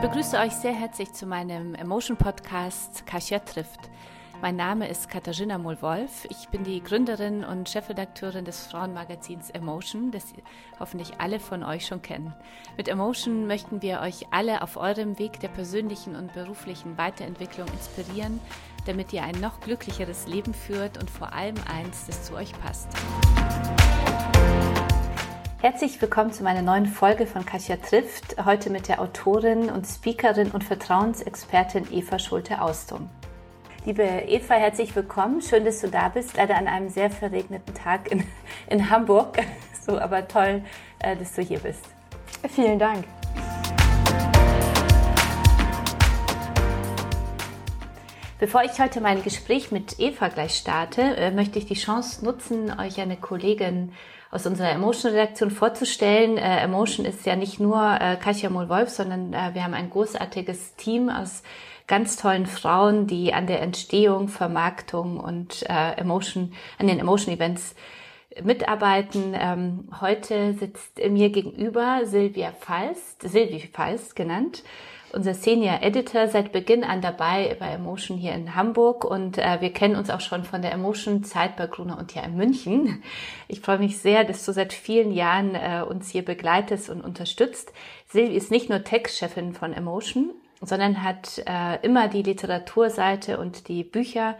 begrüße euch sehr herzlich zu meinem Emotion Podcast Kasia trifft. Mein Name ist Katharina Mohl-Wolf. Ich bin die Gründerin und Chefredakteurin des Frauenmagazins Emotion, das hoffentlich alle von euch schon kennen. Mit Emotion möchten wir euch alle auf eurem Weg der persönlichen und beruflichen Weiterentwicklung inspirieren, damit ihr ein noch glücklicheres Leben führt und vor allem eins, das zu euch passt. Herzlich willkommen zu meiner neuen Folge von Kasia trifft. Heute mit der Autorin und Speakerin und Vertrauensexpertin Eva Schulte-Austum. Liebe Eva, herzlich willkommen. Schön, dass du da bist. Leider an einem sehr verregneten Tag in, in Hamburg. So, aber toll, äh, dass du hier bist. Vielen Dank. Bevor ich heute mein Gespräch mit Eva gleich starte, äh, möchte ich die Chance nutzen, euch eine Kollegin aus unserer Emotion-Redaktion vorzustellen. Äh, Emotion ist ja nicht nur äh, Katja Mohl-Wolf, sondern äh, wir haben ein großartiges Team aus ganz tollen Frauen, die an der Entstehung, Vermarktung und äh, Emotion, an den Emotion-Events mitarbeiten. Ähm, heute sitzt mir gegenüber Silvia Feist, Silvi Feist genannt unser Senior Editor seit Beginn an dabei bei Emotion hier in Hamburg und äh, wir kennen uns auch schon von der Emotion Zeit bei Gruner und hier in München. Ich freue mich sehr, dass du seit vielen Jahren äh, uns hier begleitest und unterstützt. Silvi ist nicht nur Textchefin von Emotion, sondern hat äh, immer die Literaturseite und die Bücher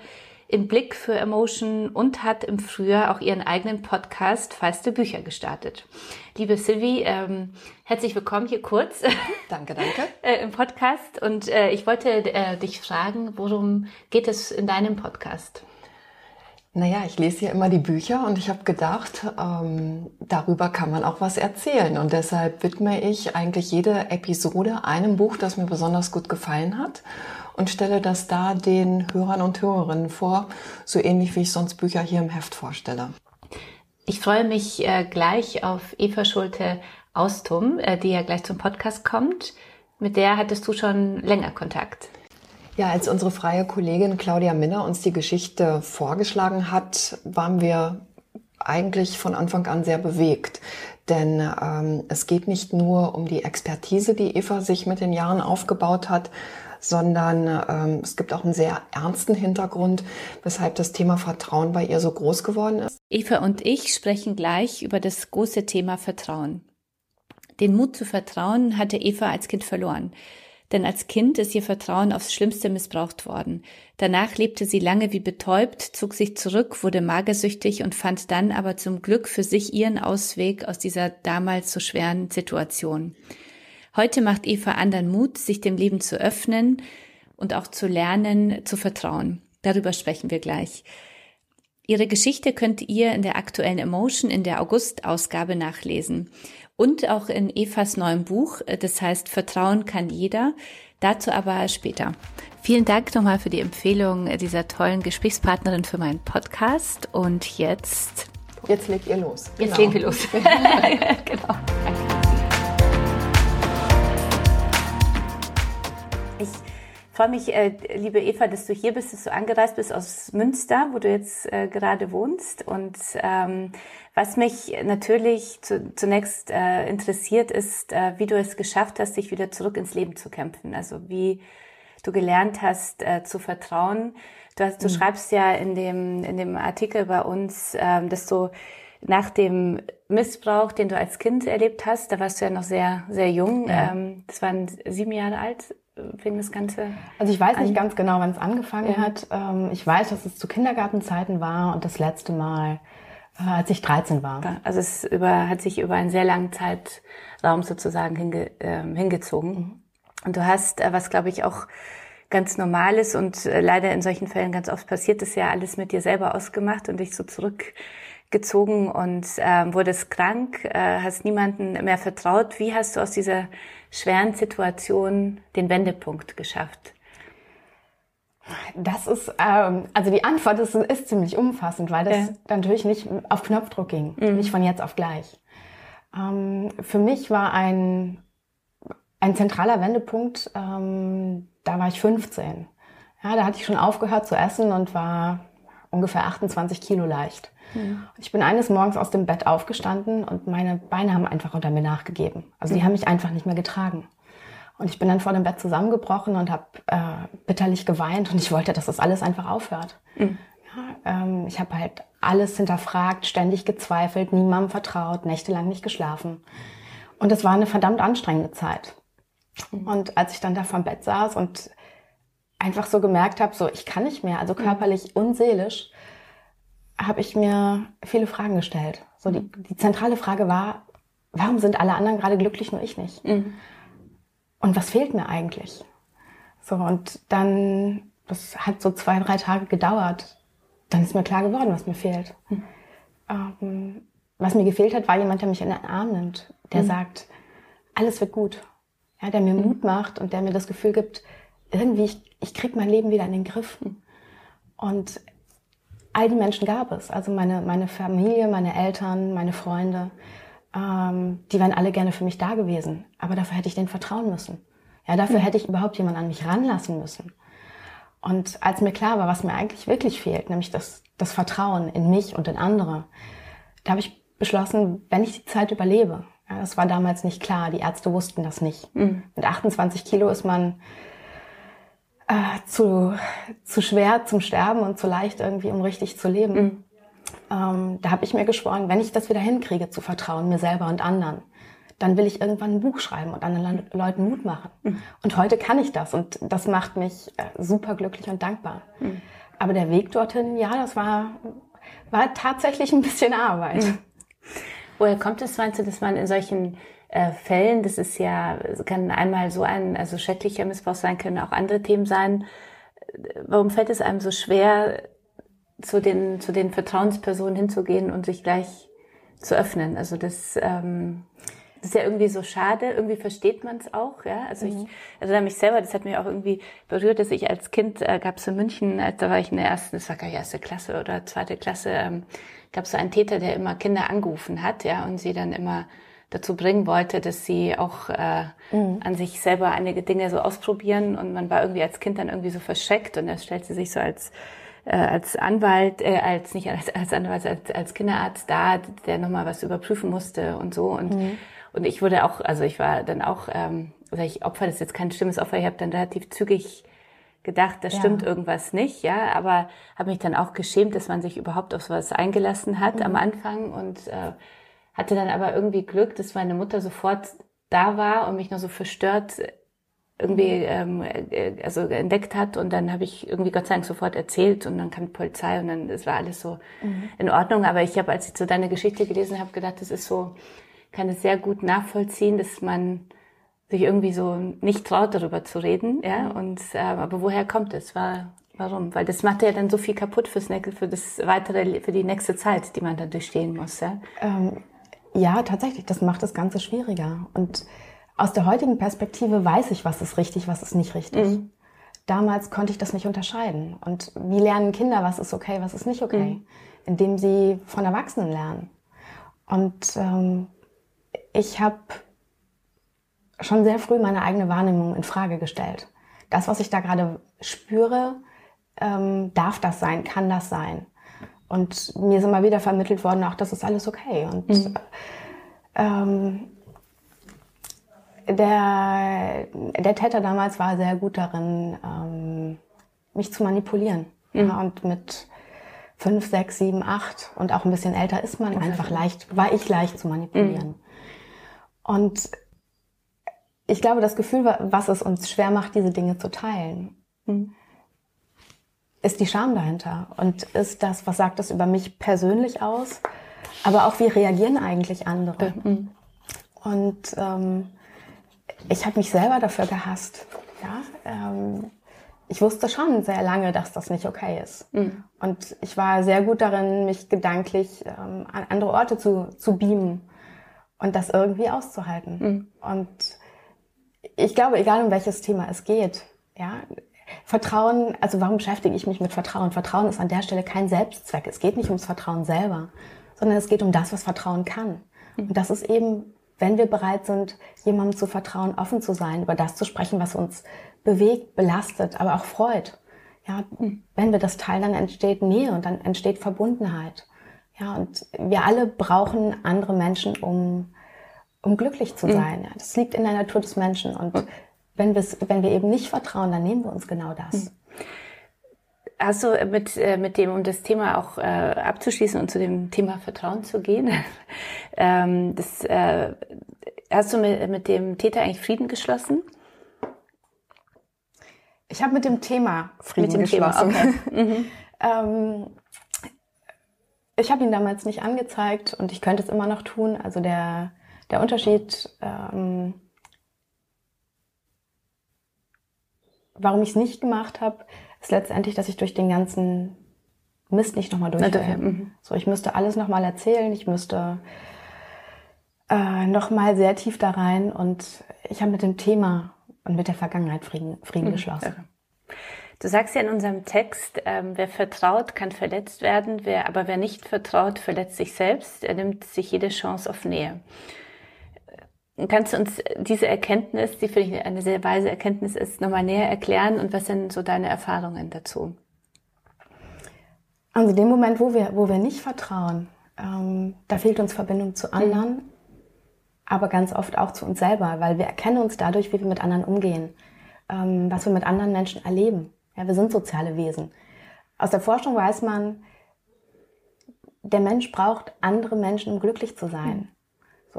im Blick für Emotion und hat im Frühjahr auch ihren eigenen Podcast Feiste Bücher gestartet. Liebe Sylvie, ähm, herzlich willkommen hier kurz. Danke, danke. äh, Im Podcast. Und äh, ich wollte äh, dich fragen, worum geht es in deinem Podcast? Naja, ich lese ja immer die Bücher und ich habe gedacht, ähm, darüber kann man auch was erzählen. Und deshalb widme ich eigentlich jede Episode einem Buch, das mir besonders gut gefallen hat und stelle das da den Hörern und Hörerinnen vor, so ähnlich wie ich sonst Bücher hier im Heft vorstelle. Ich freue mich äh, gleich auf Eva Schulte Austum, äh, die ja gleich zum Podcast kommt. Mit der hattest du schon länger Kontakt. Ja, als unsere freie Kollegin Claudia Minner uns die Geschichte vorgeschlagen hat, waren wir eigentlich von Anfang an sehr bewegt. Denn ähm, es geht nicht nur um die Expertise, die Eva sich mit den Jahren aufgebaut hat, sondern ähm, es gibt auch einen sehr ernsten Hintergrund, weshalb das Thema Vertrauen bei ihr so groß geworden ist. Eva und ich sprechen gleich über das große Thema Vertrauen. Den Mut zu vertrauen hatte Eva als Kind verloren denn als Kind ist ihr Vertrauen aufs Schlimmste missbraucht worden. Danach lebte sie lange wie betäubt, zog sich zurück, wurde magersüchtig und fand dann aber zum Glück für sich ihren Ausweg aus dieser damals so schweren Situation. Heute macht Eva anderen Mut, sich dem Leben zu öffnen und auch zu lernen, zu vertrauen. Darüber sprechen wir gleich. Ihre Geschichte könnt ihr in der aktuellen Emotion in der August-Ausgabe nachlesen und auch in Evas neuem Buch, das heißt Vertrauen kann jeder. Dazu aber später. Vielen Dank nochmal für die Empfehlung dieser tollen Gesprächspartnerin für meinen Podcast. Und jetzt. Jetzt legt ihr los. Jetzt genau. legen wir los. genau. Danke. Ich freue mich, äh, liebe Eva, dass du hier bist, dass du angereist bist aus Münster, wo du jetzt äh, gerade wohnst. Und ähm, was mich natürlich zu, zunächst äh, interessiert, ist, äh, wie du es geschafft hast, dich wieder zurück ins Leben zu kämpfen. Also wie du gelernt hast äh, zu vertrauen. Du, hast, du mhm. schreibst ja in dem, in dem Artikel bei uns, ähm, dass du nach dem Missbrauch, den du als Kind erlebt hast, da warst du ja noch sehr, sehr jung. Ja. Ähm, das waren sieben Jahre alt, fing das Ganze Also ich weiß nicht ganz genau, wann es angefangen ja. hat. Ähm, ich weiß, dass es zu Kindergartenzeiten war und das letzte Mal äh, als ich 13 war. Also es über, hat sich über einen sehr langen Zeitraum sozusagen hinge, äh, hingezogen. Mhm. Und du hast, äh, was glaube ich auch ganz normal ist und äh, leider in solchen Fällen ganz oft passiert, ist ja alles mit dir selber ausgemacht und dich so zurückgezogen und äh, wurdest krank, äh, hast niemanden mehr vertraut. Wie hast du aus dieser schweren Situation den Wendepunkt geschafft? Das ist, ähm, also die Antwort ist, ist ziemlich umfassend, weil das ja. natürlich nicht auf Knopfdruck ging, mhm. nicht von jetzt auf gleich. Ähm, für mich war ein, ein zentraler Wendepunkt, ähm, da war ich 15. Ja, da hatte ich schon aufgehört zu essen und war ungefähr 28 Kilo leicht. Mhm. Ich bin eines Morgens aus dem Bett aufgestanden und meine Beine haben einfach unter mir nachgegeben. Also die mhm. haben mich einfach nicht mehr getragen. Und ich bin dann vor dem Bett zusammengebrochen und habe äh, bitterlich geweint und ich wollte, dass das alles einfach aufhört. Mhm. Ja, ähm, ich habe halt alles hinterfragt, ständig gezweifelt, niemandem vertraut, nächtelang nicht geschlafen. Und es war eine verdammt anstrengende Zeit. Mhm. Und als ich dann da vom Bett saß und einfach so gemerkt habe, so ich kann nicht mehr, also mhm. körperlich und seelisch, habe ich mir viele Fragen gestellt. So die, die zentrale Frage war, warum sind alle anderen gerade glücklich, nur ich nicht? Mhm. Und was fehlt mir eigentlich? So, und dann, das hat so zwei, drei Tage gedauert. Dann ist mir klar geworden, was mir fehlt. Mhm. Ähm, was mir gefehlt hat, war jemand, der mich in den Arm nimmt, der mhm. sagt, alles wird gut. Ja, der mir mhm. Mut macht und der mir das Gefühl gibt, irgendwie, ich, ich krieg mein Leben wieder in den Griff. Und all die Menschen gab es. Also meine, meine Familie, meine Eltern, meine Freunde, ähm, die wären alle gerne für mich da gewesen. Aber dafür hätte ich denen vertrauen müssen. Ja, dafür mhm. hätte ich überhaupt jemanden an mich ranlassen müssen. Und als mir klar war, was mir eigentlich wirklich fehlt, nämlich das, das Vertrauen in mich und in andere, da habe ich beschlossen, wenn ich die Zeit überlebe, ja, das war damals nicht klar, die Ärzte wussten das nicht. Mhm. Mit 28 Kilo ist man äh, zu, zu schwer zum Sterben und zu leicht irgendwie, um richtig zu leben. Mhm. Ähm, da habe ich mir geschworen, wenn ich das wieder hinkriege, zu vertrauen, mir selber und anderen, dann will ich irgendwann ein Buch schreiben und anderen Leuten Mut machen. Mhm. Und heute kann ich das und das macht mich äh, super glücklich und dankbar. Mhm. Aber der Weg dorthin, ja, das war, war tatsächlich ein bisschen Arbeit. Mhm. Woher kommt es, meinst du, dass man in solchen äh, Fällen, das ist ja, kann einmal so ein, also schrecklicher Missbrauch sein, können auch andere Themen sein. Warum fällt es einem so schwer, zu den, zu den Vertrauenspersonen hinzugehen und sich gleich zu öffnen? Also das, ähm, das ist ja irgendwie so schade, irgendwie versteht man es auch, ja. Also mhm. ich erinnere mich selber, das hat mich auch irgendwie berührt, dass ich als Kind äh, gab es in München, äh, da war ich in der ersten, das war gar nicht erste Klasse oder zweite Klasse, ähm, gab es so einen Täter, der immer Kinder angerufen hat, ja, und sie dann immer dazu bringen wollte, dass sie auch äh, mhm. an sich selber einige Dinge so ausprobieren und man war irgendwie als Kind dann irgendwie so verschreckt und er stellte sich so als äh, als Anwalt, äh, als nicht als, als Anwalt, als, als Kinderarzt da, der nochmal was überprüfen musste und so und mhm. und ich wurde auch, also ich war dann auch, ähm, sag ich Opfer, das ist jetzt kein schlimmes Opfer, ich habe dann relativ zügig gedacht, da stimmt ja. irgendwas nicht, ja, aber habe mich dann auch geschämt, dass man sich überhaupt auf sowas eingelassen hat mhm. am Anfang und äh, hatte dann aber irgendwie Glück, dass meine Mutter sofort da war und mich noch so verstört irgendwie ähm, äh, also entdeckt hat und dann habe ich irgendwie Gott sei Dank sofort erzählt und dann kam die Polizei und dann es war alles so mhm. in Ordnung. Aber ich habe, als ich so deine Geschichte gelesen habe, gedacht, das ist so, kann es sehr gut nachvollziehen, dass man sich irgendwie so nicht traut, darüber zu reden, ja. Mhm. Und äh, aber woher kommt es? War Warum? Weil das macht ja dann so viel kaputt fürs für das weitere, für die nächste Zeit, die man dann durchstehen muss. Ja? Ähm, ja, tatsächlich, das macht das Ganze schwieriger. Und aus der heutigen Perspektive weiß ich, was ist richtig, was ist nicht richtig. Mhm. Damals konnte ich das nicht unterscheiden. Und wie lernen Kinder, was ist okay, was ist nicht okay? Mhm. Indem sie von Erwachsenen lernen. Und ähm, ich habe schon sehr früh meine eigene Wahrnehmung in Frage gestellt. Das, was ich da gerade spüre, ähm, darf das sein, kann das sein? Und mir ist immer wieder vermittelt worden, auch das ist alles okay. Und mhm. ähm, der, der Täter damals war sehr gut darin, ähm, mich zu manipulieren. Mhm. Ja, und mit fünf, sechs, sieben, acht und auch ein bisschen älter ist man einfach leicht, war ich leicht zu manipulieren. Mhm. Und ich glaube, das Gefühl, was es uns schwer macht, diese Dinge zu teilen, mhm ist die Scham dahinter und ist das, was sagt das über mich persönlich aus, aber auch wie reagieren eigentlich andere. Mhm. Und ähm, ich habe mich selber dafür gehasst. Ja, ähm, ich wusste schon sehr lange, dass das nicht okay ist. Mhm. Und ich war sehr gut darin, mich gedanklich ähm, an andere Orte zu, zu beamen und das irgendwie auszuhalten. Mhm. Und ich glaube, egal um welches Thema es geht, ja, Vertrauen, also warum beschäftige ich mich mit Vertrauen? Vertrauen ist an der Stelle kein Selbstzweck. Es geht nicht ums Vertrauen selber, sondern es geht um das, was Vertrauen kann. Und das ist eben, wenn wir bereit sind, jemandem zu vertrauen, offen zu sein, über das zu sprechen, was uns bewegt, belastet, aber auch freut. Ja, wenn wir das teilen, dann entsteht Nähe und dann entsteht Verbundenheit. Ja, und wir alle brauchen andere Menschen, um, um glücklich zu sein. Ja, das liegt in der Natur des Menschen und wenn, wenn wir eben nicht vertrauen, dann nehmen wir uns genau das. Hm. Hast du mit, äh, mit dem, um das Thema auch äh, abzuschließen und zu dem Thema Vertrauen zu gehen, ähm, das, äh, hast du mit, mit dem Täter eigentlich Frieden geschlossen? Ich habe mit dem Thema Frieden dem geschlossen. Thema, okay. mhm. ähm, ich habe ihn damals nicht angezeigt und ich könnte es immer noch tun. Also der, der Unterschied, ähm, warum ich es nicht gemacht habe, ist letztendlich, dass ich durch den ganzen Mist nicht nochmal durchfälle. Mhm. So, ich müsste alles nochmal erzählen, ich müsste äh, nochmal sehr tief da rein und ich habe mit dem Thema und mit der Vergangenheit Frieden, Frieden mhm. geschlossen. Du sagst ja in unserem Text, ähm, wer vertraut, kann verletzt werden, wer, aber wer nicht vertraut, verletzt sich selbst. Er nimmt sich jede Chance auf Nähe. Kannst du uns diese Erkenntnis, die für dich eine sehr weise Erkenntnis ist, nochmal näher erklären und was sind so deine Erfahrungen dazu? Also dem Moment, wo wir, wo wir nicht vertrauen, ähm, da fehlt uns Verbindung zu anderen, mhm. aber ganz oft auch zu uns selber, weil wir erkennen uns dadurch, wie wir mit anderen umgehen, ähm, was wir mit anderen Menschen erleben. Ja, wir sind soziale Wesen. Aus der Forschung weiß man, der Mensch braucht andere Menschen, um glücklich zu sein. Mhm.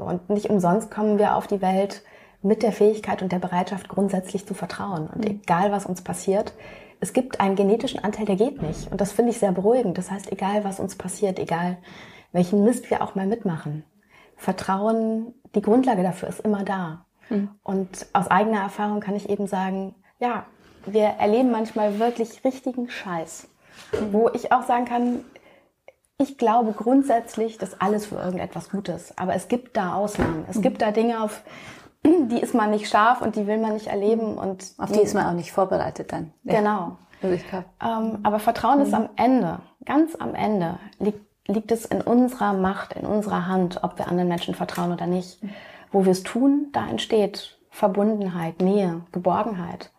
Und nicht umsonst kommen wir auf die Welt mit der Fähigkeit und der Bereitschaft, grundsätzlich zu vertrauen. Und mhm. egal, was uns passiert, es gibt einen genetischen Anteil, der geht nicht. Und das finde ich sehr beruhigend. Das heißt, egal, was uns passiert, egal, welchen Mist wir auch mal mitmachen, Vertrauen, die Grundlage dafür ist immer da. Mhm. Und aus eigener Erfahrung kann ich eben sagen, ja, wir erleben manchmal wirklich richtigen Scheiß. Mhm. Wo ich auch sagen kann, ich glaube grundsätzlich, dass alles für irgendetwas gut ist. Aber es gibt da Ausnahmen. Es mhm. gibt da Dinge, auf die ist man nicht scharf und die will man nicht erleben. Und auf die ist man auch nicht vorbereitet dann. Genau. Also ähm, aber Vertrauen mhm. ist am Ende, ganz am Ende, liegt, liegt es in unserer Macht, in unserer Hand, ob wir anderen Menschen vertrauen oder nicht. Mhm. Wo wir es tun, da entsteht Verbundenheit, Nähe, Geborgenheit.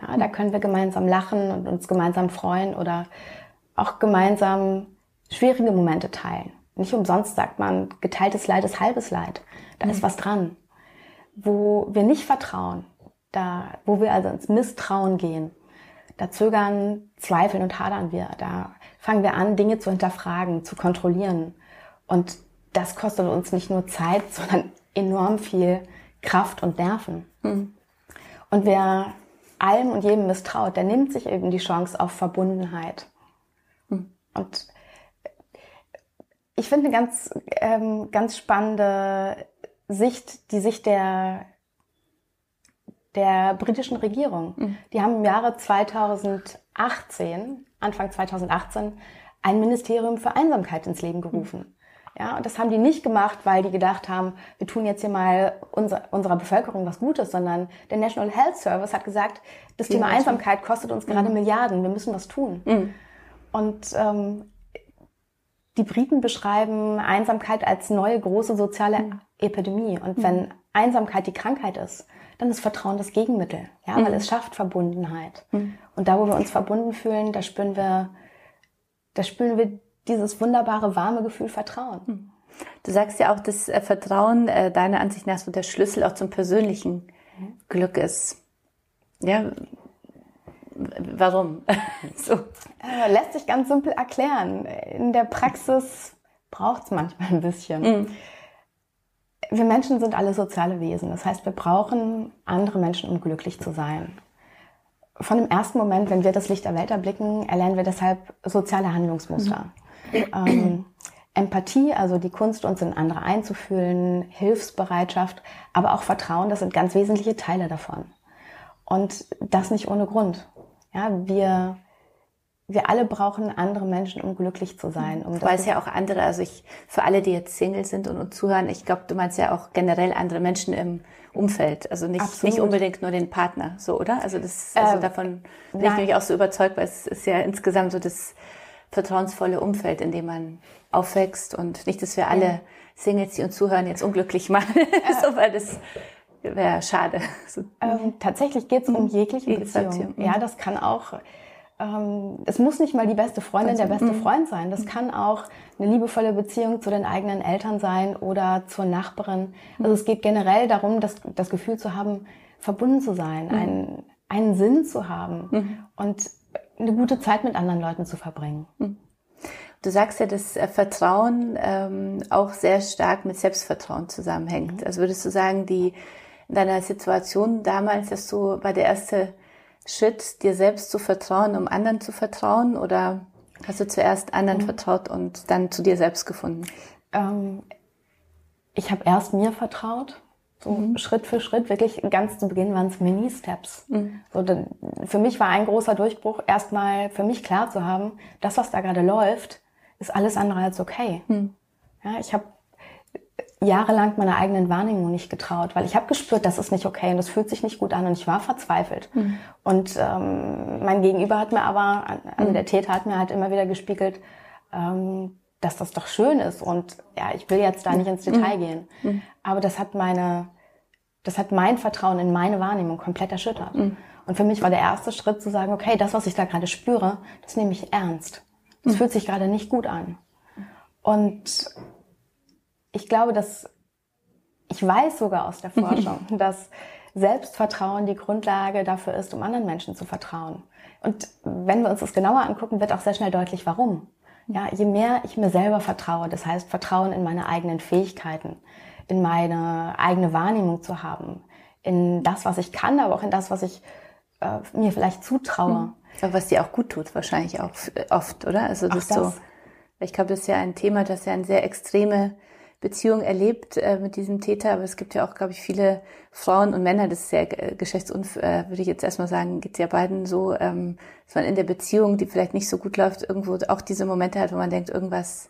Ja, da können wir gemeinsam lachen und uns gemeinsam freuen oder auch gemeinsam schwierige Momente teilen. Nicht umsonst sagt man, geteiltes Leid ist halbes Leid. Da mhm. ist was dran. Wo wir nicht vertrauen, da, wo wir also ins Misstrauen gehen, da zögern, zweifeln und hadern wir. Da fangen wir an, Dinge zu hinterfragen, zu kontrollieren. Und das kostet uns nicht nur Zeit, sondern enorm viel Kraft und Nerven. Mhm. Und wer allem und jedem misstraut, der nimmt sich eben die Chance auf Verbundenheit. Mhm. Und ich finde eine ganz, ähm, ganz spannende Sicht, die Sicht der, der britischen Regierung. Mhm. Die haben im Jahre 2018, Anfang 2018, ein Ministerium für Einsamkeit ins Leben gerufen. Mhm. Ja, und das haben die nicht gemacht, weil die gedacht haben, wir tun jetzt hier mal unser, unserer Bevölkerung was Gutes, sondern der National Health Service hat gesagt, das Thema Einsamkeit kostet uns gerade mhm. Milliarden, wir müssen was tun. Mhm. Und ähm, die Briten beschreiben Einsamkeit als neue große soziale mhm. Epidemie. Und mhm. wenn Einsamkeit die Krankheit ist, dann ist Vertrauen das Gegenmittel. Ja, mhm. weil es schafft Verbundenheit. Mhm. Und da, wo wir uns verbunden fühlen, da spüren wir, da spüren wir dieses wunderbare, warme Gefühl Vertrauen. Mhm. Du sagst ja auch, dass äh, Vertrauen äh, deiner Ansicht nach so der Schlüssel auch zum persönlichen mhm. Glück ist. Ja, Warum? so. Äh, lässt sich ganz simpel erklären. In der Praxis braucht es manchmal ein bisschen. Mhm. Wir Menschen sind alle soziale Wesen. Das heißt, wir brauchen andere Menschen, um glücklich zu sein. Von dem ersten Moment, wenn wir das Licht der Welt erblicken, erlernen wir deshalb soziale Handlungsmuster. Mhm. Ähm, Empathie, also die Kunst, uns in andere einzufühlen, Hilfsbereitschaft, aber auch Vertrauen, das sind ganz wesentliche Teile davon. Und das nicht ohne Grund. Ja, wir, wir alle brauchen andere Menschen, um glücklich zu sein. Um Weil es ja auch andere, also ich, für alle, die jetzt Single sind und uns zuhören, ich glaube, du meinst ja auch generell andere Menschen im Umfeld. Also nicht, nicht unbedingt nur den Partner, so, oder? Also das, also äh, davon bin nein. ich nämlich auch so überzeugt, weil es ist ja insgesamt so das vertrauensvolle Umfeld, in dem man aufwächst und nicht, dass wir alle Singles, die uns zuhören, jetzt unglücklich machen, so, weil das wäre schade. Ähm, tatsächlich geht es um mhm. jegliche Beziehung. Ja, das kann auch, ähm, es muss nicht mal die beste Freundin, der beste mhm. Freund sein. Das mhm. kann auch eine liebevolle Beziehung zu den eigenen Eltern sein oder zur Nachbarin. Also es geht generell darum, das, das Gefühl zu haben, verbunden zu sein, mhm. einen, einen Sinn zu haben mhm. und eine gute Zeit mit anderen Leuten zu verbringen. Mhm. Du sagst ja, dass äh, Vertrauen ähm, auch sehr stark mit Selbstvertrauen zusammenhängt. Mhm. Also würdest du sagen, die in deiner Situation damals, dass du bei der erste Schritt, dir selbst zu vertrauen, um anderen zu vertrauen, oder hast du zuerst anderen mhm. vertraut und dann zu dir selbst gefunden? Ähm, ich habe erst mir vertraut, so mhm. Schritt für Schritt, wirklich ganz zu Beginn waren es Mini-Steps. Mhm. So, für mich war ein großer Durchbruch, erstmal für mich klar zu haben, das, was da gerade läuft, ist alles andere als okay. Mhm. Ja, ich habe jahrelang meiner eigenen Wahrnehmung nicht getraut, weil ich habe gespürt, das ist nicht okay und das fühlt sich nicht gut an und ich war verzweifelt. Mhm. Und ähm, mein Gegenüber hat mir aber, also mhm. der Täter hat mir halt immer wieder gespiegelt, ähm, dass das doch schön ist und ja, ich will jetzt da nicht ins Detail mhm. gehen. Mhm. Aber das hat meine, das hat mein Vertrauen in meine Wahrnehmung komplett erschüttert. Mhm. Und für mich war der erste Schritt zu sagen, okay, das, was ich da gerade spüre, das nehme ich ernst. Das fühlt sich gerade nicht gut an. Und ich glaube, dass ich weiß sogar aus der Forschung, dass Selbstvertrauen die Grundlage dafür ist, um anderen Menschen zu vertrauen. Und wenn wir uns das genauer angucken, wird auch sehr schnell deutlich, warum. Ja, je mehr ich mir selber vertraue, das heißt Vertrauen in meine eigenen Fähigkeiten, in meine eigene Wahrnehmung zu haben, in das, was ich kann, aber auch in das, was ich äh, mir vielleicht zutraue. Hm. Aber was dir auch gut tut, wahrscheinlich auch oft, oder? Also das, das. so. Ich glaube, das ist ja ein Thema, das ja eine sehr extreme Beziehung erlebt äh, mit diesem Täter, aber es gibt ja auch, glaube ich, viele Frauen und Männer, das ist sehr äh, geschlechtsunfair, äh, würde ich jetzt erstmal sagen, geht es ja beiden so, ähm, dass man in der Beziehung, die vielleicht nicht so gut läuft, irgendwo auch diese Momente hat, wo man denkt, irgendwas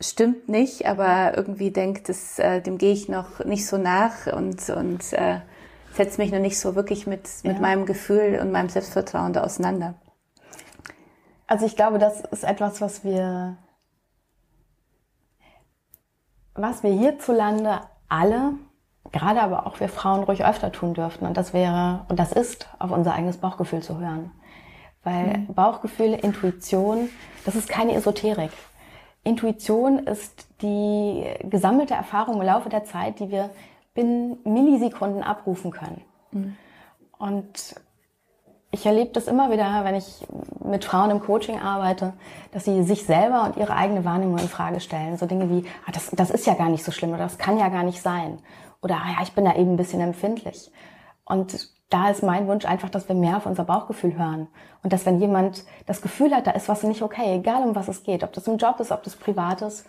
stimmt nicht, aber irgendwie denkt, das, äh, dem gehe ich noch nicht so nach und, und äh, setze mich noch nicht so wirklich mit, mit ja. meinem Gefühl und meinem Selbstvertrauen da auseinander. Also ich glaube, das ist etwas, was wir was wir hierzulande alle, gerade aber auch wir Frauen ruhig öfter tun dürften. Und das wäre, und das ist, auf unser eigenes Bauchgefühl zu hören. Weil mhm. Bauchgefühl, Intuition, das ist keine Esoterik. Intuition ist die gesammelte Erfahrung im Laufe der Zeit, die wir binnen Millisekunden abrufen können. Mhm. Und ich erlebe das immer wieder, wenn ich mit Frauen im Coaching arbeite, dass sie sich selber und ihre eigene Wahrnehmung in Frage stellen. So Dinge wie, ah, das, das ist ja gar nicht so schlimm oder das kann ja gar nicht sein. Oder, ah, ja, ich bin da eben ein bisschen empfindlich. Und da ist mein Wunsch einfach, dass wir mehr auf unser Bauchgefühl hören. Und dass wenn jemand das Gefühl hat, da ist was nicht okay, egal um was es geht, ob das im Job ist, ob das privat ist,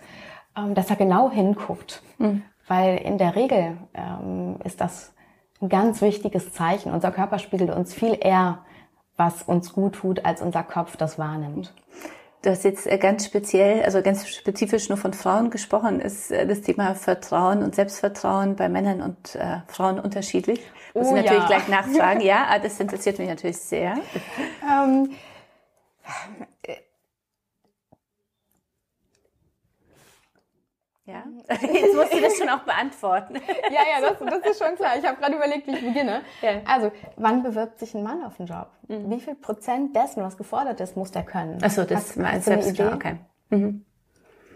ähm, dass er genau hinguckt. Mhm. Weil in der Regel ähm, ist das ein ganz wichtiges Zeichen. Unser Körper spiegelt uns viel eher was uns gut tut, als unser Kopf das wahrnimmt. Du hast jetzt äh, ganz speziell, also ganz spezifisch nur von Frauen gesprochen. Ist äh, das Thema Vertrauen und Selbstvertrauen bei Männern und äh, Frauen unterschiedlich? Muss oh, ich natürlich ja. gleich nachfragen. Ja, ah, das interessiert mich natürlich sehr. Ähm, Ja, jetzt musst du das schon auch beantworten. ja, ja, das, das ist schon klar. Ich habe gerade überlegt, wie ich beginne. Ja. Also, wann bewirbt sich ein Mann auf einen Job? Mhm. Wie viel Prozent dessen, was gefordert ist, muss der können? Achso, das meinst du Idee? Okay. Mhm.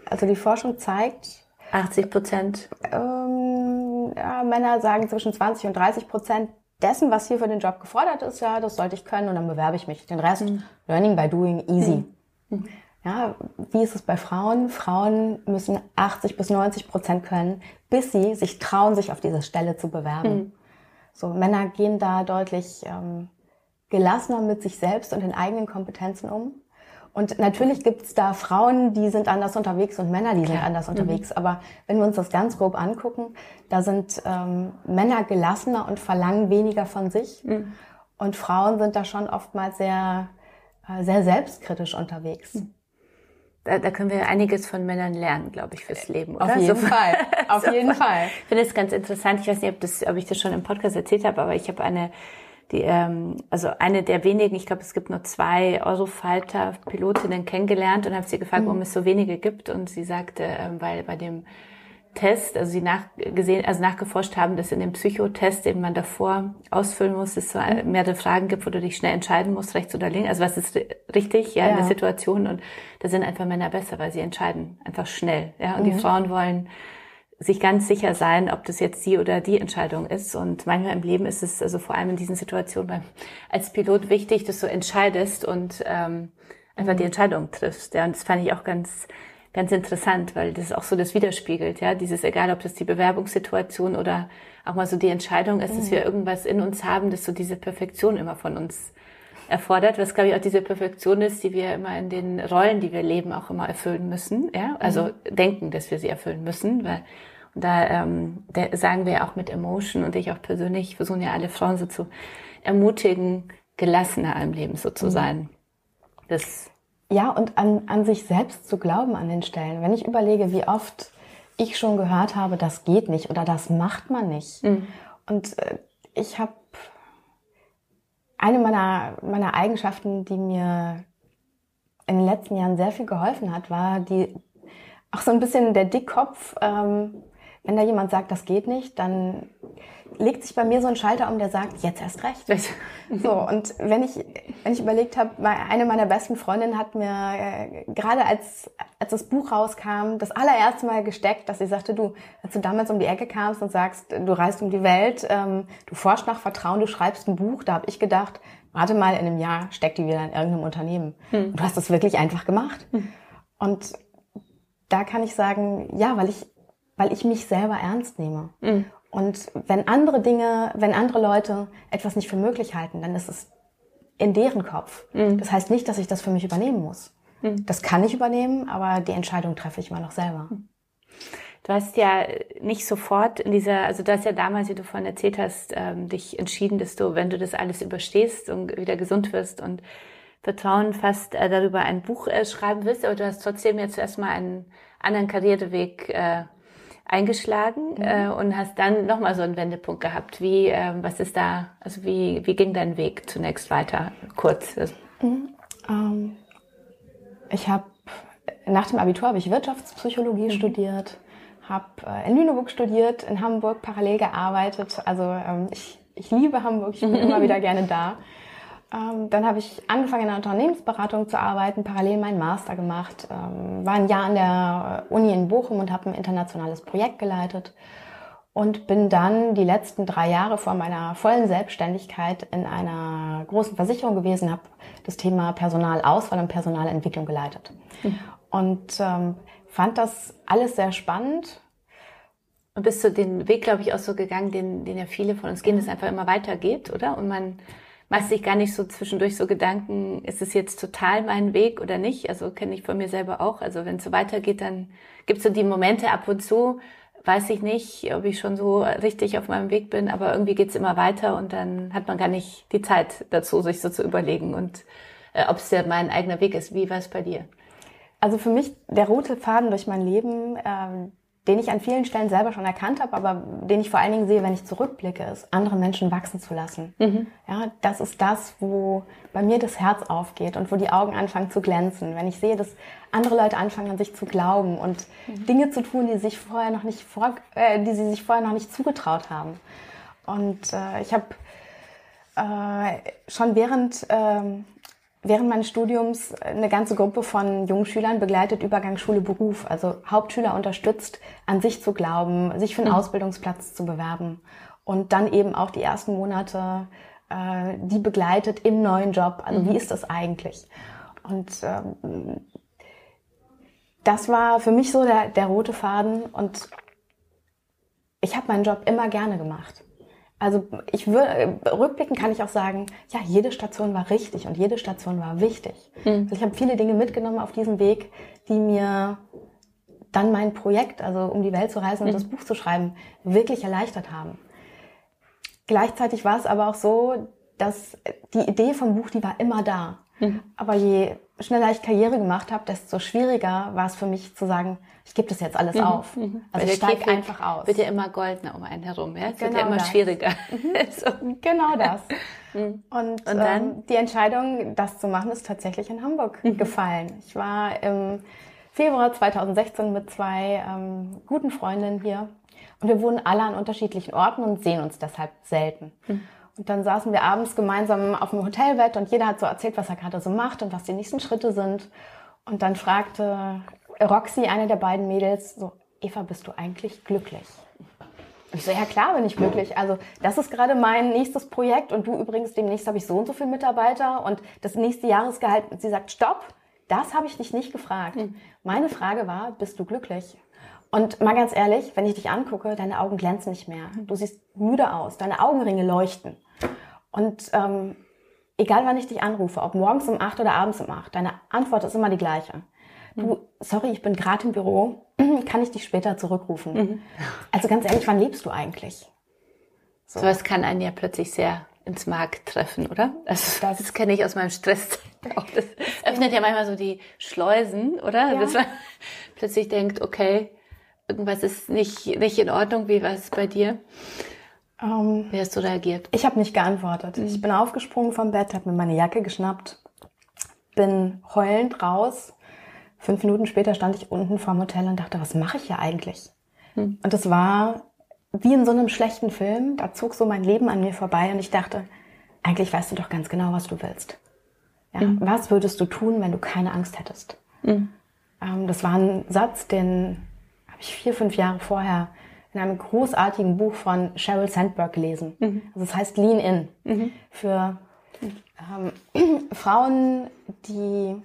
Also die Forschung zeigt... 80 Prozent? Ähm, ja, Männer sagen zwischen 20 und 30 Prozent dessen, was hier für den Job gefordert ist, ja, das sollte ich können und dann bewerbe ich mich. Den Rest, mhm. Learning by Doing, easy. Mhm. mhm. Ja, wie ist es bei Frauen? Frauen müssen 80 bis 90 Prozent können, bis sie sich trauen, sich auf diese Stelle zu bewerben. Mhm. So Männer gehen da deutlich ähm, gelassener mit sich selbst und den eigenen Kompetenzen um. Und natürlich gibt's da Frauen, die sind anders unterwegs und Männer, die Klar. sind anders mhm. unterwegs. Aber wenn wir uns das ganz grob angucken, da sind ähm, Männer gelassener und verlangen weniger von sich. Mhm. Und Frauen sind da schon oftmals sehr, äh, sehr selbstkritisch unterwegs. Mhm da, da können wir einiges von Männern lernen, glaube ich, fürs Leben. Oder? Auf jeden so, Fall. Auf so jeden Fall. Ich finde es ganz interessant. Ich weiß nicht, ob, das, ob ich das schon im Podcast erzählt habe, aber ich habe eine, die, ähm, also eine der wenigen, ich glaube, es gibt nur zwei Eurofighter-Pilotinnen kennengelernt und habe sie gefragt, mhm. warum es so wenige gibt. Und sie sagte, ähm, weil bei dem Test, also sie nachgesehen, also nachgeforscht haben, dass in dem Psychotest, den man davor ausfüllen muss, es so mhm. mehrere Fragen gibt, wo du dich schnell entscheiden musst, rechts oder links. Also was ist richtig, ja, ja. in der Situation und da sind einfach Männer besser, weil sie entscheiden einfach schnell, ja. Und mhm. die Frauen wollen sich ganz sicher sein, ob das jetzt die oder die Entscheidung ist. Und manchmal im Leben ist es also vor allem in diesen Situationen beim, als Pilot wichtig, dass du entscheidest und ähm, einfach die mhm. Entscheidung triffst. Ja, und das fand ich auch ganz ganz interessant, weil das auch so das widerspiegelt, ja, dieses egal, ob das die Bewerbungssituation oder auch mal so die Entscheidung ist, mhm. dass wir irgendwas in uns haben, das so diese Perfektion immer von uns erfordert, was glaube ich auch diese Perfektion ist, die wir immer in den Rollen, die wir leben, auch immer erfüllen müssen, ja, also mhm. denken, dass wir sie erfüllen müssen, weil und da, ähm, da sagen wir auch mit Emotion und ich auch persönlich versuchen ja alle Frauen so zu ermutigen, gelassener im Leben so zu mhm. sein. Das ja, und an, an sich selbst zu glauben an den Stellen. Wenn ich überlege, wie oft ich schon gehört habe, das geht nicht oder das macht man nicht. Mhm. Und äh, ich habe eine meiner, meiner Eigenschaften, die mir in den letzten Jahren sehr viel geholfen hat, war die auch so ein bisschen der Dickkopf. Ähm, wenn da jemand sagt, das geht nicht, dann legt sich bei mir so ein Schalter um, der sagt, jetzt erst recht. So, und wenn ich, wenn ich überlegt habe, eine meiner besten Freundinnen hat mir äh, gerade als, als das Buch rauskam, das allererste Mal gesteckt, dass sie sagte, du, als du damals um die Ecke kamst und sagst, du reist um die Welt, ähm, du forschst nach Vertrauen, du schreibst ein Buch, da habe ich gedacht, warte mal, in einem Jahr steckt die wieder in irgendeinem Unternehmen. Hm. Du hast das wirklich einfach gemacht. Hm. Und da kann ich sagen, ja, weil ich weil ich mich selber ernst nehme. Mhm. Und wenn andere Dinge, wenn andere Leute etwas nicht für möglich halten, dann ist es in deren Kopf. Mhm. Das heißt nicht, dass ich das für mich übernehmen muss. Mhm. Das kann ich übernehmen, aber die Entscheidung treffe ich immer noch selber. Mhm. Du hast ja nicht sofort in dieser, also du hast ja damals, wie du vorhin erzählt hast, ähm, dich entschieden, dass du, wenn du das alles überstehst und wieder gesund wirst und Vertrauen fast äh, darüber ein Buch äh, schreiben willst, aber du hast trotzdem jetzt erstmal einen anderen Karriereweg äh, eingeschlagen mhm. äh, und hast dann nochmal so einen Wendepunkt gehabt. Wie, äh, was ist da, also wie, wie ging dein Weg zunächst weiter? Kurz. Mhm. Ähm, ich habe, nach dem Abitur habe ich Wirtschaftspsychologie mhm. studiert, habe äh, in Lüneburg studiert, in Hamburg parallel gearbeitet. Also ähm, ich, ich liebe Hamburg, ich bin immer wieder gerne da. Ähm, dann habe ich angefangen in der Unternehmensberatung zu arbeiten, parallel meinen Master gemacht, ähm, war ein Jahr an der Uni in Bochum und habe ein internationales Projekt geleitet und bin dann die letzten drei Jahre vor meiner vollen Selbstständigkeit in einer großen Versicherung gewesen, habe das Thema Personalauswahl und Personalentwicklung geleitet mhm. und ähm, fand das alles sehr spannend. Und bist du den Weg, glaube ich, auch so gegangen, den, den ja viele von uns gehen, dass es einfach immer weitergeht, oder? Und man machst sich gar nicht so zwischendurch so Gedanken, ist es jetzt total mein Weg oder nicht? Also kenne ich von mir selber auch. Also wenn es so weitergeht, dann gibt es so die Momente ab und zu, weiß ich nicht, ob ich schon so richtig auf meinem Weg bin, aber irgendwie geht's immer weiter und dann hat man gar nicht die Zeit dazu, sich so zu überlegen und äh, ob es ja mein eigener Weg ist. Wie war es bei dir? Also für mich der rote Faden durch mein Leben, ähm, den ich an vielen Stellen selber schon erkannt habe, aber den ich vor allen Dingen sehe, wenn ich zurückblicke, ist, andere Menschen wachsen zu lassen. Mhm. Ja, das ist das, wo bei mir das Herz aufgeht und wo die Augen anfangen zu glänzen. Wenn ich sehe, dass andere Leute anfangen an sich zu glauben und mhm. Dinge zu tun, die sich vorher noch nicht vor, äh, die sie sich vorher noch nicht zugetraut haben. Und äh, ich habe äh, schon während ähm, während meines Studiums eine ganze Gruppe von jungen Schülern begleitet Übergang Schule Beruf, also Hauptschüler unterstützt, an sich zu glauben, sich für einen mhm. Ausbildungsplatz zu bewerben und dann eben auch die ersten Monate äh, die begleitet im neuen Job. Also mhm. wie ist das eigentlich? Und ähm, das war für mich so der, der rote Faden und ich habe meinen Job immer gerne gemacht. Also ich würde rückblicken kann ich auch sagen, ja, jede Station war richtig und jede Station war wichtig. Mhm. Also ich habe viele Dinge mitgenommen auf diesem Weg, die mir dann mein Projekt, also um die Welt zu reisen und mhm. das Buch zu schreiben, wirklich erleichtert haben. Gleichzeitig war es aber auch so, dass die Idee vom Buch, die war immer da. Mhm. Aber je schneller ich Karriere gemacht habe, desto schwieriger war es für mich zu sagen, ich gebe das jetzt alles mhm. auf. Mhm. Also ich steige einfach aus. Wird ja immer goldner um einen herum, ja? Es genau wird ja immer das. schwieriger. Mhm. so. Genau das. Mhm. Und, Und dann? Ähm, die Entscheidung, das zu machen, ist tatsächlich in Hamburg gefallen. Ich war im Februar 2016 mit zwei ähm, guten Freundinnen hier und wir wohnen alle an unterschiedlichen Orten und sehen uns deshalb selten. Mhm. Und dann saßen wir abends gemeinsam auf dem Hotelbett und jeder hat so erzählt, was er gerade so macht und was die nächsten Schritte sind. Und dann fragte Roxy, eine der beiden Mädels, so, Eva, bist du eigentlich glücklich? Ich so, ja klar bin ich glücklich. Also das ist gerade mein nächstes Projekt und du übrigens, demnächst habe ich so und so viele Mitarbeiter und das nächste Jahresgehalt. Sie sagt, stopp, das habe ich dich nicht gefragt. Mhm. Meine Frage war, bist du glücklich? Und mal ganz ehrlich, wenn ich dich angucke, deine Augen glänzen nicht mehr. Du siehst müde aus, deine Augenringe leuchten. Und ähm, egal wann ich dich anrufe, ob morgens um acht oder abends um acht, deine Antwort ist immer die gleiche. Du, mhm. sorry, ich bin gerade im Büro, kann ich dich später zurückrufen? Mhm. Also ganz ehrlich, wann lebst du eigentlich? So. was kann einen ja plötzlich sehr ins Mark treffen, oder? Also, das, das kenne ich aus meinem Stress. Auch das öffnet ja manchmal so die Schleusen, oder? Ja. Dass man plötzlich denkt, okay, irgendwas ist nicht, nicht in Ordnung. Wie war es bei dir? Um, ähm, Wie hast du reagiert? Ich habe nicht geantwortet. Mhm. Ich bin aufgesprungen vom Bett, habe mir meine Jacke geschnappt, bin heulend raus. Fünf Minuten später stand ich unten vorm Hotel und dachte, was mache ich hier eigentlich? Mhm. Und es war wie in so einem schlechten Film. Da zog so mein Leben an mir vorbei und ich dachte, eigentlich weißt du doch ganz genau, was du willst. Ja? Mhm. Was würdest du tun, wenn du keine Angst hättest? Mhm. Ähm, das war ein Satz, den habe ich vier, fünf Jahre vorher in einem großartigen Buch von Sheryl Sandberg gelesen. Mhm. Also es heißt Lean In. Mhm. Für ähm, Frauen, die,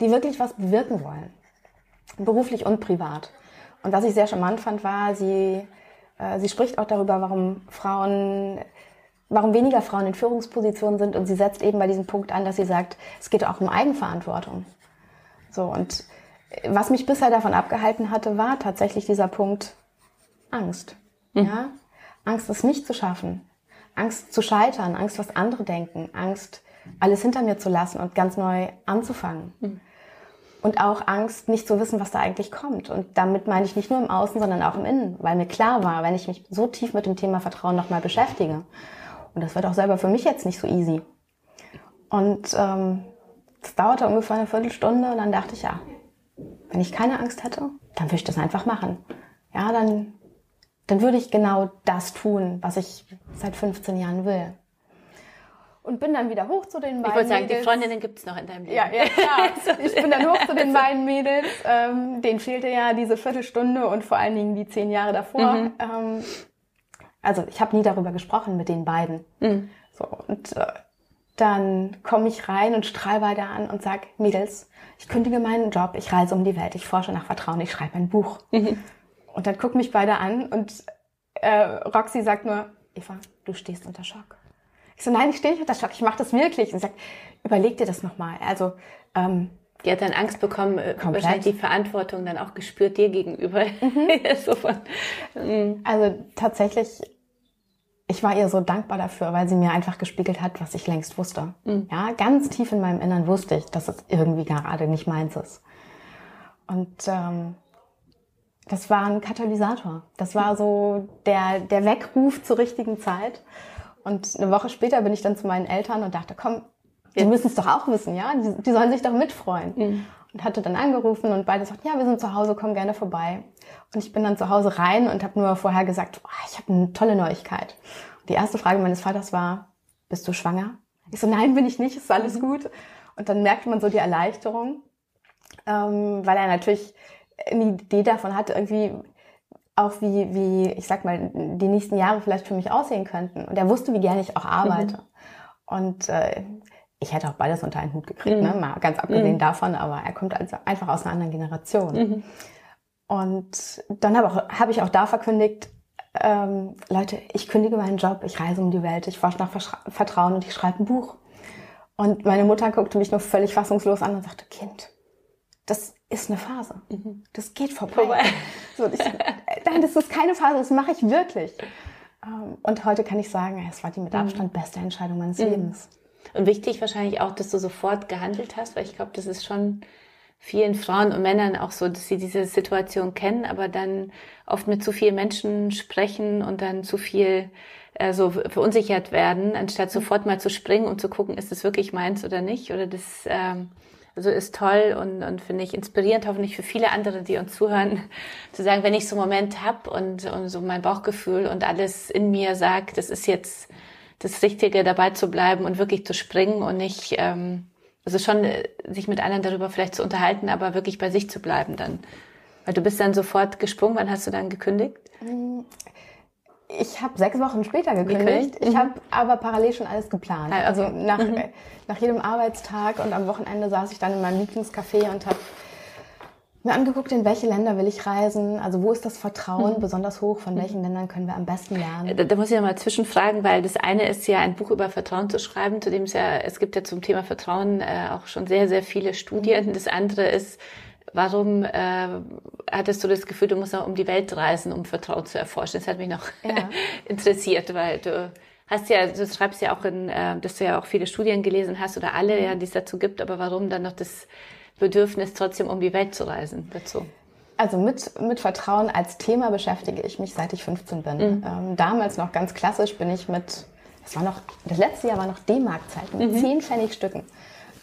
die wirklich was bewirken wollen. Beruflich und privat. Und was ich sehr charmant fand, war, sie, äh, sie spricht auch darüber, warum Frauen, warum weniger Frauen in Führungspositionen sind. Und sie setzt eben bei diesem Punkt an, dass sie sagt, es geht auch um Eigenverantwortung. So, und was mich bisher davon abgehalten hatte, war tatsächlich dieser Punkt Angst. Mhm. Ja? Angst, es nicht zu schaffen. Angst zu scheitern, Angst, was andere denken, Angst, alles hinter mir zu lassen und ganz neu anzufangen. Mhm. Und auch Angst, nicht zu wissen, was da eigentlich kommt. Und damit meine ich nicht nur im Außen, sondern auch im Innen, weil mir klar war, wenn ich mich so tief mit dem Thema Vertrauen nochmal beschäftige, und das wird auch selber für mich jetzt nicht so easy. Und ähm, das dauerte ungefähr eine Viertelstunde und dann dachte ich, ja, wenn ich keine Angst hätte, dann würde ich das einfach machen. Ja, dann, dann würde ich genau das tun, was ich seit 15 Jahren will. Und bin dann wieder hoch zu den beiden Ich wollte sagen, Mädels. die Freundinnen gibt's noch in deinem Leben. Ja, ja, klar. Ich bin dann hoch zu den beiden Mädels. Ähm, denen fehlte ja diese Viertelstunde und vor allen Dingen die zehn Jahre davor. Mhm. Ähm, also ich habe nie darüber gesprochen mit den beiden. Mhm. So, und äh, dann komme ich rein und strahl weiter an und sag, Mädels, ich kündige meinen Job, ich reise um die Welt, ich forsche nach Vertrauen, ich schreibe ein Buch. Mhm. Und dann gucken mich beide an und äh, Roxy sagt nur, Eva, du stehst unter Schock. Ich so, nein, ich stehe nicht unter Schock, ich mache das wirklich. Und sie sagt, überleg dir das nochmal. Also, ähm, die hat dann Angst bekommen, äh, komplett. wahrscheinlich die Verantwortung dann auch gespürt dir gegenüber. Mhm. so von, mm. Also tatsächlich ich war ihr so dankbar dafür, weil sie mir einfach gespiegelt hat, was ich längst wusste. Mhm. Ja, ganz tief in meinem Innern wusste ich, dass es irgendwie gerade nicht meins ist. Und ähm, das war ein Katalysator. Das war so der, der Weckruf zur richtigen Zeit. Und eine Woche später bin ich dann zu meinen Eltern und dachte, komm, die müssen es doch auch wissen, ja? Die, die sollen sich doch mitfreuen. Mhm. Und hatte dann angerufen und beide sagten, ja, wir sind zu Hause, komm gerne vorbei. Und ich bin dann zu Hause rein und habe nur vorher gesagt, oh, ich habe eine tolle Neuigkeit. Und die erste Frage meines Vaters war, bist du schwanger? Ich so, nein, bin ich nicht, ist alles mhm. gut. Und dann merkt man so die Erleichterung, ähm, weil er natürlich eine Idee davon hatte, irgendwie auch wie, wie, ich sag mal, die nächsten Jahre vielleicht für mich aussehen könnten. Und er wusste, wie gerne ich auch arbeite. Mhm. Und äh, ich hätte auch beides unter einen Hut gekriegt, ne? mhm. ne? mal ganz abgesehen mhm. davon, aber er kommt also einfach aus einer anderen Generation. Mhm. Und dann habe hab ich auch da verkündigt, ähm, Leute, ich kündige meinen Job, ich reise um die Welt, ich forsche nach Vertrauen und ich schreibe ein Buch. Und meine Mutter guckte mich nur völlig fassungslos an und sagte, Kind, das ist eine Phase. Mhm. Das geht vorbei. vorbei. So, ich, nein, das ist keine Phase, das mache ich wirklich. Ähm, und heute kann ich sagen, es war die mit Abstand mhm. beste Entscheidung meines mhm. Lebens. Und wichtig wahrscheinlich auch, dass du sofort gehandelt hast, weil ich glaube, das ist schon vielen Frauen und Männern auch so, dass sie diese Situation kennen, aber dann oft mit zu vielen Menschen sprechen und dann zu viel äh, so verunsichert werden, anstatt sofort mal zu springen und zu gucken, ist das wirklich meins oder nicht. Oder das ähm, also ist toll und, und finde ich inspirierend, hoffentlich für viele andere, die uns zuhören, zu sagen, wenn ich so einen Moment hab und, und so mein Bauchgefühl und alles in mir sagt, das ist jetzt das Richtige, dabei zu bleiben und wirklich zu springen und nicht, ähm, also schon äh, sich mit anderen darüber vielleicht zu unterhalten, aber wirklich bei sich zu bleiben dann. Weil du bist dann sofort gesprungen. Wann hast du dann gekündigt? Ich habe sechs Wochen später gekündigt. Ich mhm. habe aber parallel schon alles geplant. Ah, okay. Also nach, mhm. nach jedem Arbeitstag und am Wochenende saß ich dann in meinem Lieblingscafé und habe mir angeguckt, in welche Länder will ich reisen, also wo ist das Vertrauen mhm. besonders hoch, von welchen Ländern können wir am besten lernen. Da, da muss ich ja mal zwischenfragen, weil das eine ist ja ein Buch über Vertrauen zu schreiben, zu dem es ja, es gibt ja zum Thema Vertrauen äh, auch schon sehr, sehr viele Studien. Mhm. Das andere ist, warum äh, hattest du das Gefühl, du musst auch um die Welt reisen, um Vertrauen zu erforschen? Das hat mich noch ja. interessiert, weil du hast ja, du schreibst ja auch in, äh, dass du ja auch viele Studien gelesen hast oder alle, mhm. ja, die es dazu gibt, aber warum dann noch das Bedürfnis, trotzdem um die Welt zu reisen dazu? Also mit, mit Vertrauen als Thema beschäftige ich mich, seit ich 15 bin. Mhm. Ähm, damals noch ganz klassisch bin ich mit, das war noch, das letzte Jahr war noch D-Mark-Zeit, mit mhm. 10 Pfennigstücken.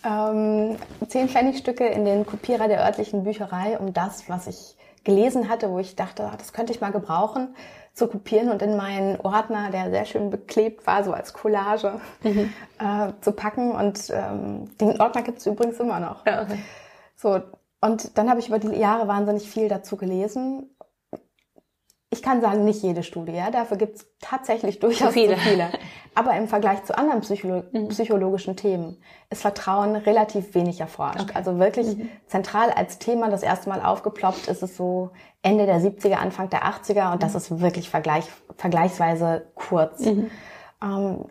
Ähm, 10 Pfennigstücke in den Kopierer der örtlichen Bücherei, um das, was ich gelesen hatte, wo ich dachte, ah, das könnte ich mal gebrauchen, zu kopieren und in meinen Ordner, der sehr schön beklebt war, so als Collage, mhm. äh, zu packen. Und ähm, den Ordner gibt es übrigens immer noch. Ja, okay. So, und dann habe ich über die Jahre wahnsinnig viel dazu gelesen. Ich kann sagen, nicht jede Studie, ja, dafür gibt es tatsächlich durchaus viele. viele. Aber im Vergleich zu anderen Psycholo mhm. psychologischen Themen ist Vertrauen relativ wenig erforscht. Okay. Also wirklich mhm. zentral als Thema das erste Mal aufgeploppt ist es so Ende der 70er, Anfang der 80er und mhm. das ist wirklich vergleich, vergleichsweise kurz. Mhm. Ähm,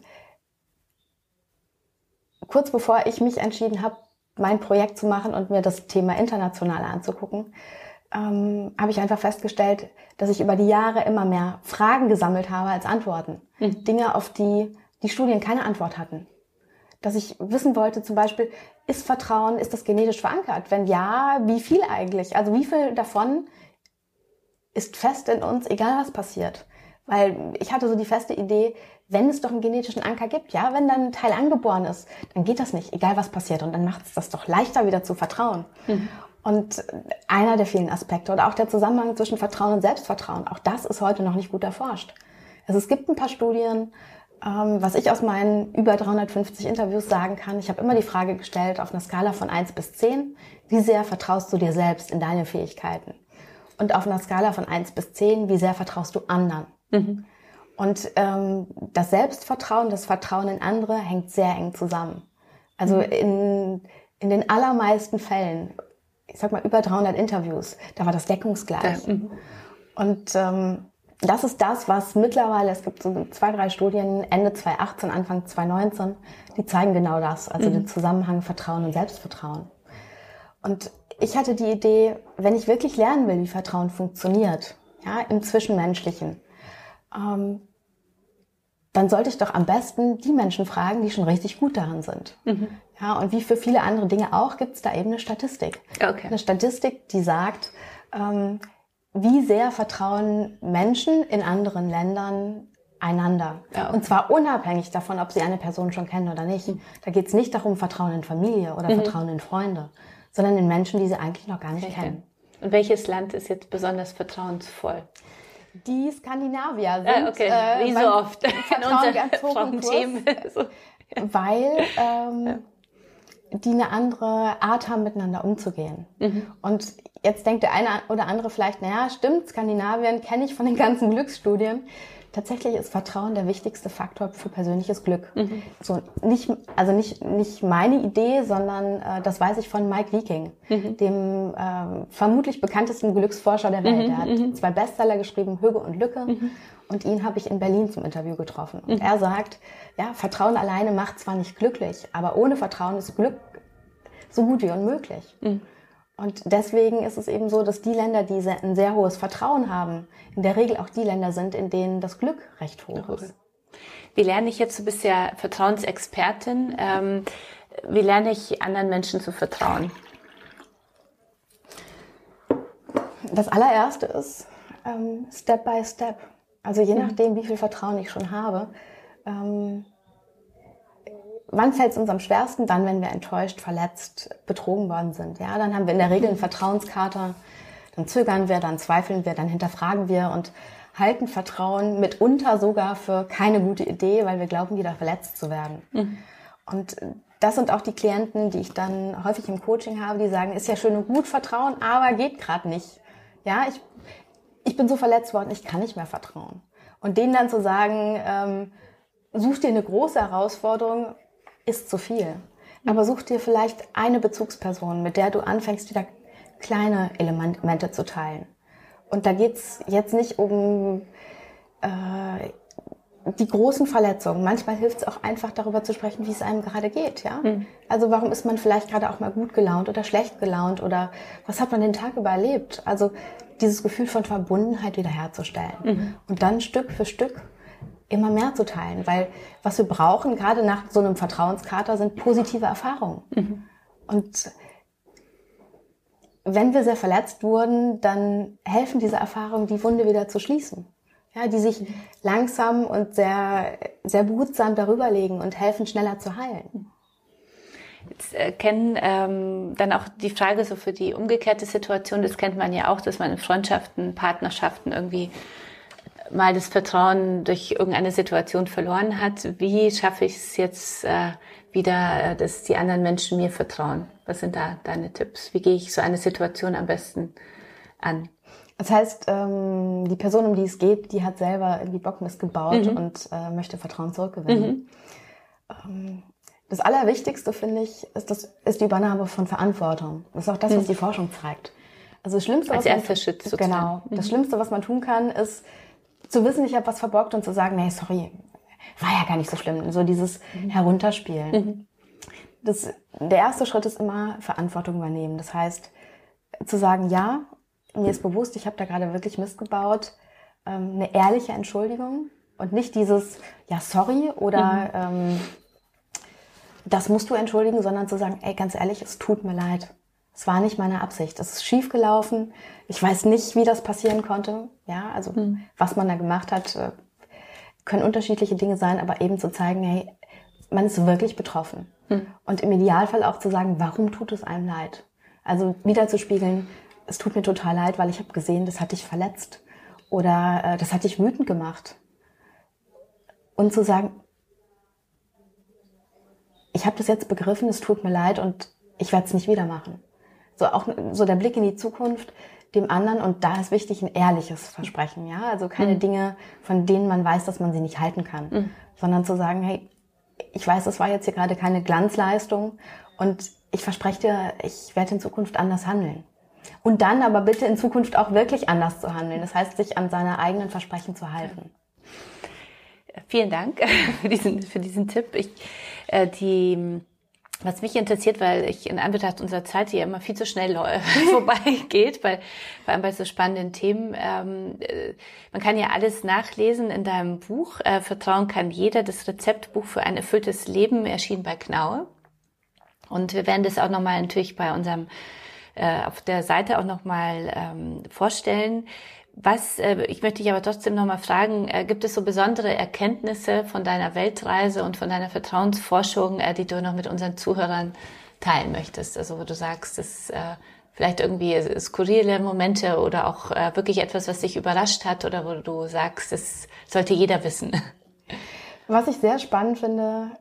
kurz bevor ich mich entschieden habe, mein Projekt zu machen und mir das Thema international anzugucken, ähm, habe ich einfach festgestellt, dass ich über die Jahre immer mehr Fragen gesammelt habe als Antworten. Mhm. Dinge, auf die die Studien keine Antwort hatten. Dass ich wissen wollte, zum Beispiel, ist Vertrauen, ist das genetisch verankert? Wenn ja, wie viel eigentlich? Also wie viel davon ist fest in uns, egal was passiert? Weil ich hatte so die feste Idee, wenn es doch einen genetischen Anker gibt, ja, wenn dann ein Teil angeboren ist, dann geht das nicht, egal was passiert. Und dann macht es das doch leichter, wieder zu vertrauen. Mhm. Und einer der vielen Aspekte oder auch der Zusammenhang zwischen Vertrauen und Selbstvertrauen, auch das ist heute noch nicht gut erforscht. Also es gibt ein paar Studien, ähm, was ich aus meinen über 350 Interviews sagen kann. Ich habe immer die Frage gestellt auf einer Skala von 1 bis 10, wie sehr vertraust du dir selbst in deine Fähigkeiten? Und auf einer Skala von 1 bis 10, wie sehr vertraust du anderen? Mhm. Und ähm, das Selbstvertrauen, das Vertrauen in andere hängt sehr eng zusammen. Also mhm. in, in den allermeisten Fällen, ich sag mal über 300 Interviews, da war das deckungsgleich. Ja. Mhm. Und ähm, das ist das, was mittlerweile, es gibt so zwei, drei Studien, Ende 2018, Anfang 2019, die zeigen genau das, also mhm. den Zusammenhang Vertrauen und Selbstvertrauen. Und ich hatte die Idee, wenn ich wirklich lernen will, wie Vertrauen funktioniert, ja, im Zwischenmenschlichen, ähm, dann sollte ich doch am besten die Menschen fragen, die schon richtig gut daran sind. Mhm. Ja, und wie für viele andere Dinge auch, gibt es da eben eine Statistik. Okay. Eine Statistik, die sagt, ähm, wie sehr vertrauen Menschen in anderen Ländern einander. Ja, okay. Und zwar unabhängig davon, ob sie eine Person schon kennen oder nicht. Mhm. Da geht es nicht darum, Vertrauen in Familie oder mhm. Vertrauen in Freunde, sondern in Menschen, die sie eigentlich noch gar nicht okay. kennen. Und welches Land ist jetzt besonders vertrauensvoll? Die Skandinavier sind. Ja, okay, äh, wie so oft in unseren Themen. so. Weil ähm, ja. die eine andere Art haben, miteinander umzugehen. Mhm. Und jetzt denkt der eine oder andere vielleicht, naja, stimmt, Skandinavien kenne ich von den ganzen Glücksstudien tatsächlich ist Vertrauen der wichtigste Faktor für persönliches Glück. Mhm. So nicht, also nicht, nicht meine Idee, sondern äh, das weiß ich von Mike Viking, mhm. dem äh, vermutlich bekanntesten Glücksforscher der Welt. Mhm. Er hat mhm. zwei Bestseller geschrieben, Hüge und Lücke. Mhm. Und ihn habe ich in Berlin zum Interview getroffen. Und mhm. er sagt, ja, Vertrauen alleine macht zwar nicht glücklich, aber ohne Vertrauen ist Glück so gut wie unmöglich. Und deswegen ist es eben so, dass die Länder, die ein sehr hohes Vertrauen haben, in der Regel auch die Länder sind, in denen das Glück recht hoch ist. Wie lerne ich jetzt, du bist ja Vertrauensexpertin, ähm, wie lerne ich anderen Menschen zu vertrauen? Das allererste ist ähm, Step by Step. Also je mhm. nachdem, wie viel Vertrauen ich schon habe, ähm, Wann fällt es uns am schwersten? Dann, wenn wir enttäuscht, verletzt, betrogen worden sind. Ja, dann haben wir in der Regel einen Vertrauenskater. Dann zögern wir, dann zweifeln wir, dann hinterfragen wir und halten Vertrauen mitunter sogar für keine gute Idee, weil wir glauben, wieder verletzt zu werden. Mhm. Und das sind auch die Klienten, die ich dann häufig im Coaching habe, die sagen, ist ja schön und gut Vertrauen, aber geht gerade nicht. Ja, ich, ich bin so verletzt worden, ich kann nicht mehr vertrauen. Und denen dann zu sagen, ähm, such dir eine große Herausforderung, ist zu viel. Aber such dir vielleicht eine Bezugsperson, mit der du anfängst, wieder kleine Elemente zu teilen. Und da geht's jetzt nicht um äh, die großen Verletzungen. Manchmal hilft es auch einfach darüber zu sprechen, wie es einem gerade geht, ja. Mhm. Also warum ist man vielleicht gerade auch mal gut gelaunt oder schlecht gelaunt oder was hat man den Tag über erlebt? Also dieses Gefühl von Verbundenheit wiederherzustellen mhm. und dann Stück für Stück immer mehr zu teilen, weil was wir brauchen, gerade nach so einem Vertrauenskater, sind positive Erfahrungen. Mhm. Und wenn wir sehr verletzt wurden, dann helfen diese Erfahrungen, die Wunde wieder zu schließen ja, die sich langsam und sehr, sehr behutsam darüber legen und helfen, schneller zu heilen. Jetzt äh, kennen ähm, dann auch die Frage so für die umgekehrte Situation, das kennt man ja auch, dass man in Freundschaften, Partnerschaften irgendwie mal das Vertrauen durch irgendeine Situation verloren hat. Wie schaffe ich es jetzt äh, wieder, äh, dass die anderen Menschen mir vertrauen? Was sind da deine Tipps? Wie gehe ich so eine Situation am besten an? Das heißt, ähm, die Person, um die es geht, die hat selber irgendwie Bockmist gebaut mhm. und äh, möchte Vertrauen zurückgewinnen. Mhm. Ähm, das Allerwichtigste, finde ich, ist, das, ist die Übernahme von Verantwortung. Das ist auch das, was mhm. die Forschung zeigt. Also das Schlimmste, Als was man, Schritt genau, das mhm. Schlimmste, was man tun kann, ist zu wissen, ich habe was verbockt und zu sagen, nee, sorry, war ja gar nicht so schlimm. So dieses mhm. Herunterspielen. Mhm. Das, der erste Schritt ist immer Verantwortung übernehmen. Das heißt, zu sagen, ja, mir ist bewusst, ich habe da gerade wirklich Mist gebaut, ähm, eine ehrliche Entschuldigung und nicht dieses, ja, sorry oder mhm. ähm, das musst du entschuldigen, sondern zu sagen, ey, ganz ehrlich, es tut mir leid. Es war nicht meine Absicht. Es ist schief gelaufen. Ich weiß nicht, wie das passieren konnte. Ja, also mhm. was man da gemacht hat, äh, können unterschiedliche Dinge sein, aber eben zu zeigen, hey, man ist wirklich betroffen. Mhm. Und im Idealfall auch zu sagen, warum tut es einem leid? Also wieder zu spiegeln, es tut mir total leid, weil ich habe gesehen, das hat dich verletzt oder äh, das hat dich wütend gemacht. Und zu sagen, ich habe das jetzt begriffen, es tut mir leid und ich werde es nicht wieder machen. So auch so der Blick in die Zukunft, dem anderen und da ist wichtig ein ehrliches Versprechen, ja, also keine mhm. Dinge, von denen man weiß, dass man sie nicht halten kann, mhm. sondern zu sagen, hey, ich weiß, das war jetzt hier gerade keine Glanzleistung und ich verspreche dir, ich werde in Zukunft anders handeln. Und dann aber bitte in Zukunft auch wirklich anders zu handeln. Das heißt, sich an seine eigenen Versprechen zu halten. Vielen Dank für diesen, für diesen Tipp. Ich, äh, die, was mich interessiert, weil ich in Anbetracht unserer Zeit hier immer viel zu schnell vorbeigeht, bei, vor allem bei so spannenden Themen. Ähm, äh, man kann ja alles nachlesen in deinem Buch. Äh, Vertrauen kann jeder, das Rezeptbuch für ein erfülltes Leben, erschien bei Knaue. Und wir werden das auch nochmal natürlich bei unserem äh, auf der Seite auch nochmal ähm, vorstellen. Was, äh, ich möchte dich aber trotzdem nochmal fragen, äh, gibt es so besondere Erkenntnisse von deiner Weltreise und von deiner Vertrauensforschung, äh, die du noch mit unseren Zuhörern teilen möchtest? Also wo du sagst, das äh, vielleicht irgendwie skurrile Momente oder auch äh, wirklich etwas, was dich überrascht hat oder wo du sagst, das sollte jeder wissen. Was ich sehr spannend finde,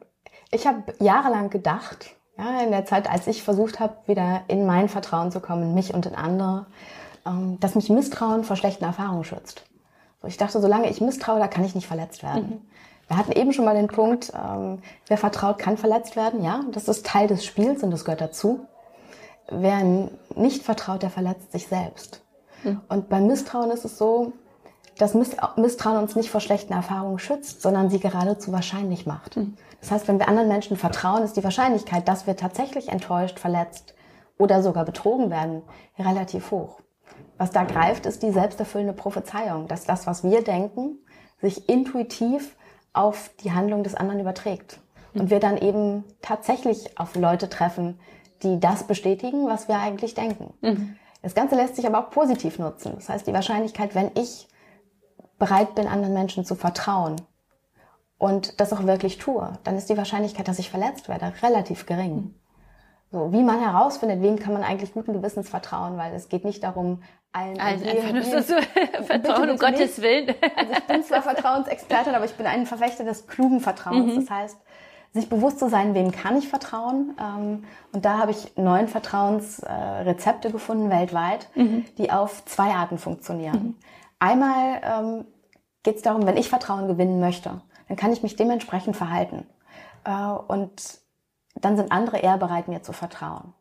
ich habe jahrelang gedacht, ja, in der Zeit, als ich versucht habe, wieder in mein Vertrauen zu kommen, mich und in andere, dass mich Misstrauen vor schlechten Erfahrungen schützt. Ich dachte, solange ich misstraue, da kann ich nicht verletzt werden. Mhm. Wir hatten eben schon mal den Punkt, ähm, wer vertraut, kann verletzt werden. Ja, das ist Teil des Spiels und das gehört dazu. Wer nicht vertraut, der verletzt sich selbst. Mhm. Und beim Misstrauen ist es so, dass Misstrauen uns nicht vor schlechten Erfahrungen schützt, sondern sie geradezu wahrscheinlich macht. Mhm. Das heißt, wenn wir anderen Menschen vertrauen, ist die Wahrscheinlichkeit, dass wir tatsächlich enttäuscht, verletzt oder sogar betrogen werden, relativ hoch. Was da greift, ist die selbsterfüllende Prophezeiung, dass das, was wir denken, sich intuitiv auf die Handlung des anderen überträgt. Und wir dann eben tatsächlich auf Leute treffen, die das bestätigen, was wir eigentlich denken. Mhm. Das Ganze lässt sich aber auch positiv nutzen. Das heißt, die Wahrscheinlichkeit, wenn ich bereit bin, anderen Menschen zu vertrauen und das auch wirklich tue, dann ist die Wahrscheinlichkeit, dass ich verletzt werde, relativ gering. So, wie man herausfindet, wem kann man eigentlich guten Gewissens vertrauen, weil es geht nicht darum, allen, allen einfach nur so vertrauen, um Gottes Willen. Also ich bin zwar Vertrauensexpertin, aber ich bin ein Verfechter des klugen Vertrauens. Mhm. Das heißt, sich bewusst zu sein, wem kann ich vertrauen. Ähm, und da habe ich neun Vertrauensrezepte gefunden weltweit, mhm. die auf zwei Arten funktionieren. Mhm. Einmal ähm, geht es darum, wenn ich Vertrauen gewinnen möchte, dann kann ich mich dementsprechend verhalten. Äh, und dann sind andere eher bereit, mir zu vertrauen.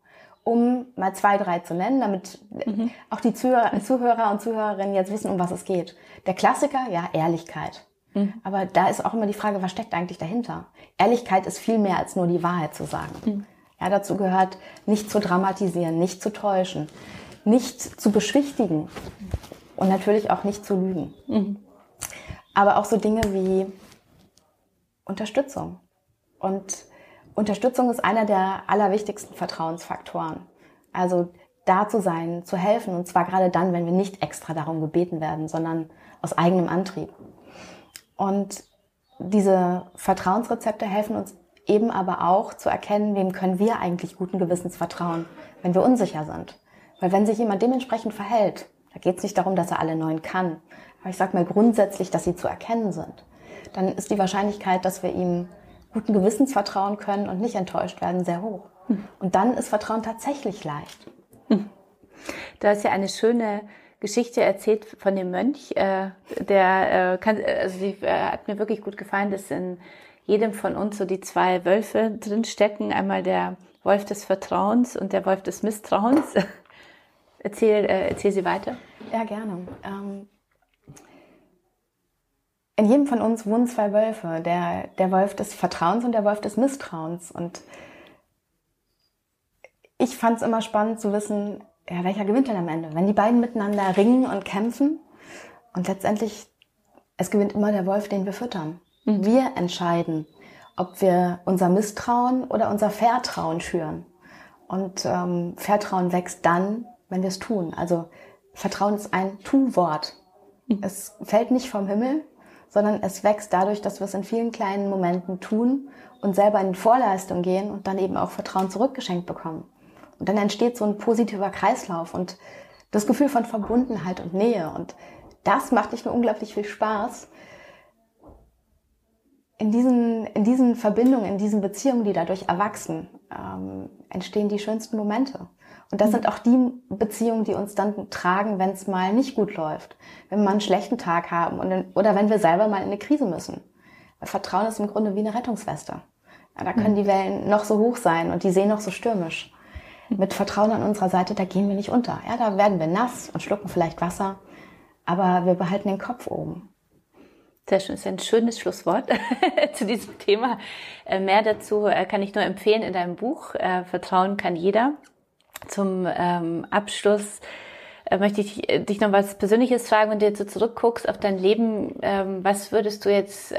Um mal zwei, drei zu nennen, damit mhm. auch die Zuhörer, Zuhörer und Zuhörerinnen jetzt wissen, um was es geht. Der Klassiker, ja, Ehrlichkeit. Mhm. Aber da ist auch immer die Frage, was steckt eigentlich dahinter? Ehrlichkeit ist viel mehr als nur die Wahrheit zu sagen. Mhm. Ja, dazu gehört, nicht zu dramatisieren, nicht zu täuschen, nicht zu beschwichtigen und natürlich auch nicht zu lügen. Mhm. Aber auch so Dinge wie Unterstützung. Und Unterstützung ist einer der allerwichtigsten Vertrauensfaktoren. Also da zu sein, zu helfen, und zwar gerade dann, wenn wir nicht extra darum gebeten werden, sondern aus eigenem Antrieb. Und diese Vertrauensrezepte helfen uns eben aber auch zu erkennen, wem können wir eigentlich guten Gewissens vertrauen, wenn wir unsicher sind. Weil wenn sich jemand dementsprechend verhält, da geht es nicht darum, dass er alle neun kann, aber ich sage mal grundsätzlich, dass sie zu erkennen sind, dann ist die Wahrscheinlichkeit, dass wir ihm guten Gewissens vertrauen können und nicht enttäuscht werden, sehr hoch. Hm. Und dann ist Vertrauen tatsächlich leicht. Hm. Du hast ja eine schöne Geschichte erzählt von dem Mönch, äh, der äh, kann, also die äh, hat mir wirklich gut gefallen, dass in jedem von uns so die zwei Wölfe drinstecken. Einmal der Wolf des Vertrauens und der Wolf des Misstrauens. erzähl, äh, erzähl sie weiter. Ja, gerne. Ähm, in jedem von uns wohnen zwei Wölfe, der, der Wolf des Vertrauens und der Wolf des Misstrauens. Und ich fand es immer spannend zu wissen, ja, welcher gewinnt denn am Ende? Wenn die beiden miteinander ringen und kämpfen und letztendlich, es gewinnt immer der Wolf, den wir füttern. Mhm. Wir entscheiden, ob wir unser Misstrauen oder unser Vertrauen schüren. Und ähm, Vertrauen wächst dann, wenn wir es tun. Also Vertrauen ist ein Tu-Wort. Mhm. Es fällt nicht vom Himmel, sondern es wächst dadurch, dass wir es in vielen kleinen Momenten tun und selber in Vorleistung gehen und dann eben auch Vertrauen zurückgeschenkt bekommen. Und dann entsteht so ein positiver Kreislauf und das Gefühl von Verbundenheit und Nähe. Und das macht nicht nur unglaublich viel Spaß. In diesen, in diesen Verbindungen, in diesen Beziehungen, die dadurch erwachsen, ähm, entstehen die schönsten Momente. Und das mhm. sind auch die Beziehungen, die uns dann tragen, wenn es mal nicht gut läuft, wenn wir mal einen schlechten Tag haben und, oder wenn wir selber mal in eine Krise müssen. Weil Vertrauen ist im Grunde wie eine Rettungsweste. Ja, da können mhm. die Wellen noch so hoch sein und die sehen noch so stürmisch mit Vertrauen an unserer Seite, da gehen wir nicht unter. Ja, da werden wir nass und schlucken vielleicht Wasser, aber wir behalten den Kopf oben. Sehr schön, das ist ein schönes Schlusswort zu diesem Thema. Äh, mehr dazu äh, kann ich nur empfehlen in deinem Buch äh, Vertrauen kann jeder. Zum ähm, Abschluss möchte ich dich noch was Persönliches fragen, wenn du jetzt so zurückguckst auf dein Leben. Ähm, was würdest du jetzt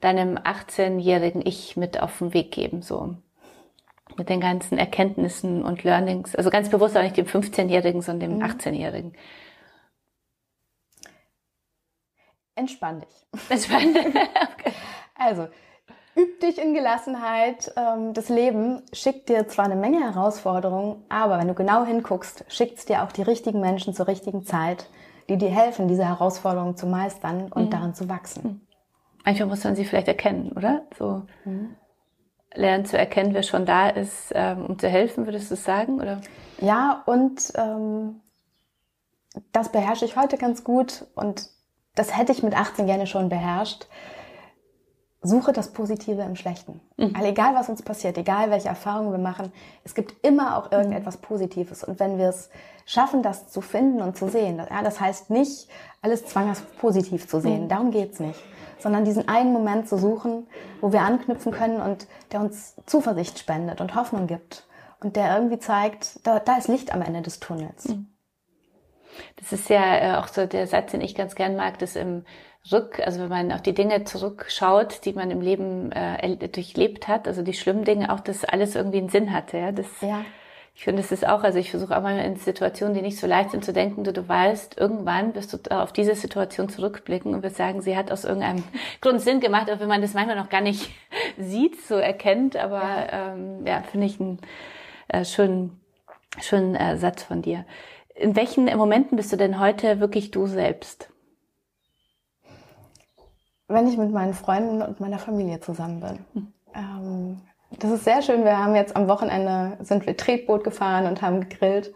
deinem 18-jährigen Ich mit auf den Weg geben? So mit den ganzen Erkenntnissen und Learnings. Also ganz bewusst auch nicht dem 15-Jährigen, sondern dem mhm. 18-Jährigen. Entspann dich. Entspann dich. okay. Also, üb dich in Gelassenheit. Ähm, das Leben schickt dir zwar eine Menge Herausforderungen, aber wenn du genau hinguckst, schickt es dir auch die richtigen Menschen zur richtigen Zeit, die dir helfen, diese Herausforderungen zu meistern und mhm. daran zu wachsen. Mhm. Manchmal muss man sie vielleicht erkennen, oder? So. Mhm lernen zu erkennen, wer schon da ist, ähm, um zu helfen, würdest du sagen? Oder? Ja, und ähm, das beherrsche ich heute ganz gut und das hätte ich mit 18 gerne schon beherrscht. Suche das Positive im Schlechten. Mhm. Also egal, was uns passiert, egal, welche Erfahrungen wir machen, es gibt immer auch irgendetwas Positives. Und wenn wir es schaffen, das zu finden und zu sehen, ja, das heißt nicht, alles zwanghaft positiv zu sehen, mhm. darum geht's nicht sondern diesen einen Moment zu suchen, wo wir anknüpfen können und der uns Zuversicht spendet und Hoffnung gibt und der irgendwie zeigt, da, da ist Licht am Ende des Tunnels. Mhm. Das ist ja äh, auch so der Satz, den ich ganz gern mag, dass im Rück, also wenn man auf die Dinge zurückschaut, die man im Leben äh, durchlebt hat, also die schlimmen Dinge, auch dass alles irgendwie einen Sinn hatte. Ja, das, ja. Ich finde, es ist auch, also ich versuche auch mal in Situationen, die nicht so leicht sind, zu denken, du, du weißt, irgendwann wirst du auf diese Situation zurückblicken und wirst sagen, sie hat aus irgendeinem Grund Sinn gemacht, auch wenn man das manchmal noch gar nicht sieht, so erkennt. Aber ja, ähm, ja finde ich einen äh, schönen, schönen äh, Satz von dir. In welchen Momenten bist du denn heute wirklich du selbst? Wenn ich mit meinen Freunden und meiner Familie zusammen bin. Hm. Ähm, das ist sehr schön. Wir haben jetzt am Wochenende sind wir Tretboot gefahren und haben gegrillt.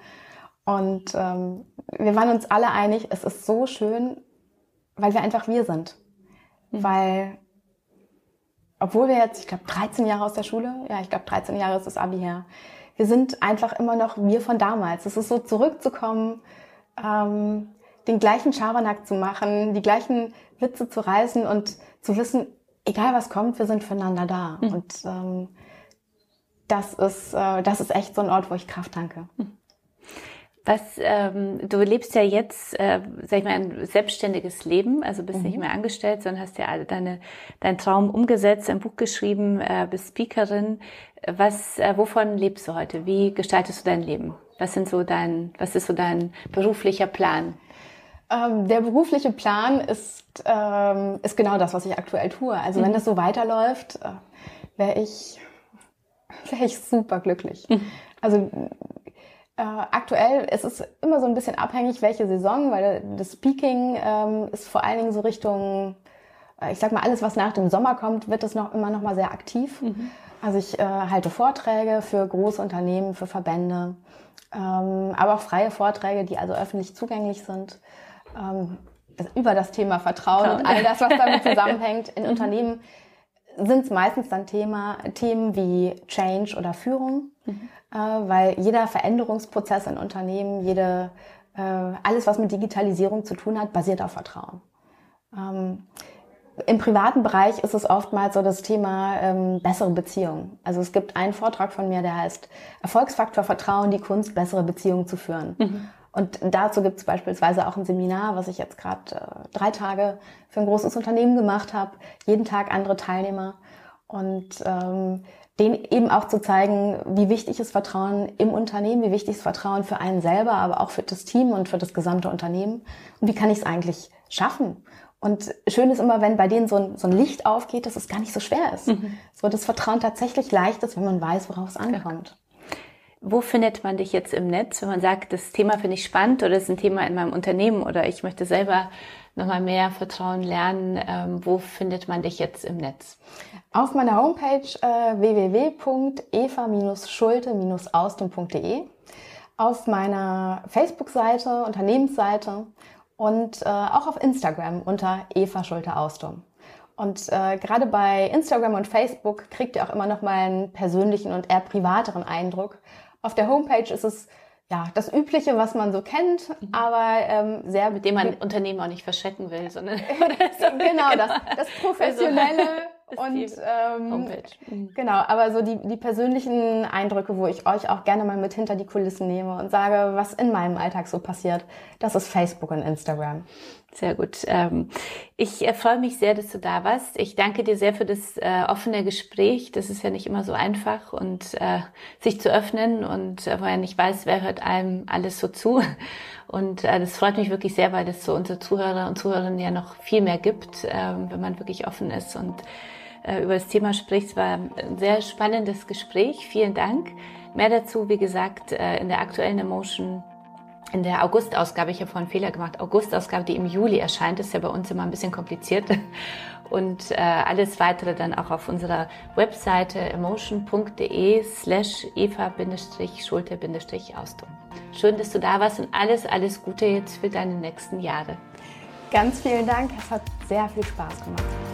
Und ähm, wir waren uns alle einig, es ist so schön, weil wir einfach wir sind. Mhm. Weil, obwohl wir jetzt, ich glaube, 13 Jahre aus der Schule, ja, ich glaube, 13 Jahre ist das Abi her, wir sind einfach immer noch wir von damals. Es ist so zurückzukommen, ähm, den gleichen Schabernack zu machen, die gleichen Witze zu reißen und zu wissen, egal was kommt, wir sind füreinander da. Mhm. Und ähm, das ist, äh, das ist echt so ein Ort, wo ich Kraft tanke. Mhm. Was, ähm, du lebst ja jetzt, äh, sag ich mal, ein selbstständiges Leben, also bist mhm. nicht mehr angestellt, sondern hast ja alle deine, deinen Traum umgesetzt, ein Buch geschrieben, äh, bist Speakerin. Was, äh, wovon lebst du heute? Wie gestaltest du dein Leben? Was sind so dein, was ist so dein beruflicher Plan? Ähm, der berufliche Plan ist, ähm, ist genau das, was ich aktuell tue. Also mhm. wenn das so weiterläuft, äh, wäre ich, wäre ich super glücklich. Mhm. Also äh, aktuell es ist immer so ein bisschen abhängig, welche Saison, weil das Speaking ähm, ist vor allen Dingen so Richtung, äh, ich sag mal, alles, was nach dem Sommer kommt, wird es noch immer noch mal sehr aktiv. Mhm. Also ich äh, halte Vorträge für große Unternehmen, für Verbände, ähm, aber auch freie Vorträge, die also öffentlich zugänglich sind ähm, über das Thema Vertrauen und all das, was damit zusammenhängt. In mhm. Unternehmen sind es meistens dann Thema, Themen wie Change oder Führung, mhm. Äh, weil jeder Veränderungsprozess in Unternehmen, jede, äh, alles, was mit Digitalisierung zu tun hat, basiert auf Vertrauen. Ähm, Im privaten Bereich ist es oftmals so das Thema ähm, bessere Beziehungen. Also es gibt einen Vortrag von mir, der heißt Erfolgsfaktor Vertrauen, die Kunst, bessere Beziehungen zu führen. Mhm. Und dazu gibt es beispielsweise auch ein Seminar, was ich jetzt gerade äh, drei Tage für ein großes Unternehmen gemacht habe. Jeden Tag andere Teilnehmer. Und ähm, denen eben auch zu zeigen, wie wichtig ist Vertrauen im Unternehmen, wie wichtig ist Vertrauen für einen selber, aber auch für das Team und für das gesamte Unternehmen. Und wie kann ich es eigentlich schaffen? Und schön ist immer, wenn bei denen so ein, so ein Licht aufgeht, dass es gar nicht so schwer ist. Mhm. So das Vertrauen tatsächlich leicht ist, wenn man weiß, worauf es ankommt. Wo findet man dich jetzt im Netz, wenn man sagt, das Thema finde ich spannend oder ist ein Thema in meinem Unternehmen oder ich möchte selber nochmal mehr Vertrauen lernen? Ähm, wo findet man dich jetzt im Netz? Auf meiner Homepage äh, www.eva-schulte-austin.de, auf meiner Facebook-Seite, Unternehmensseite und äh, auch auf Instagram unter Eva Schulte-Austum. Und äh, gerade bei Instagram und Facebook kriegt ihr auch immer noch mal einen persönlichen und eher privateren Eindruck auf der Homepage ist es ja das Übliche, was man so kennt, mhm. aber ähm, sehr mit dem man Unternehmen auch nicht verschrecken will, sondern genau das, das professionelle und ähm, mhm. genau, aber so die, die persönlichen Eindrücke, wo ich euch auch gerne mal mit hinter die Kulissen nehme und sage, was in meinem Alltag so passiert, das ist Facebook und Instagram. Sehr gut. Ähm, ich äh, freue mich sehr, dass du da warst. Ich danke dir sehr für das äh, offene Gespräch. Das ist ja nicht immer so einfach und äh, sich zu öffnen und wo er nicht weiß, wer hört einem alles so zu. Und das freut mich wirklich sehr, weil es so unsere Zuhörer und Zuhörerinnen ja noch viel mehr gibt, ähm, wenn man wirklich offen ist und über das Thema spricht. Es war ein sehr spannendes Gespräch. Vielen Dank. Mehr dazu, wie gesagt, in der aktuellen Emotion in der August-Ausgabe, ich habe vorhin einen Fehler gemacht, August-Ausgabe, die im Juli erscheint, ist ja bei uns immer ein bisschen kompliziert. Und äh, alles weitere dann auch auf unserer Webseite emotion.de slash eva-schulte-austum. Schön, dass du da warst und alles, alles Gute jetzt für deine nächsten Jahre. Ganz vielen Dank, es hat sehr viel Spaß gemacht.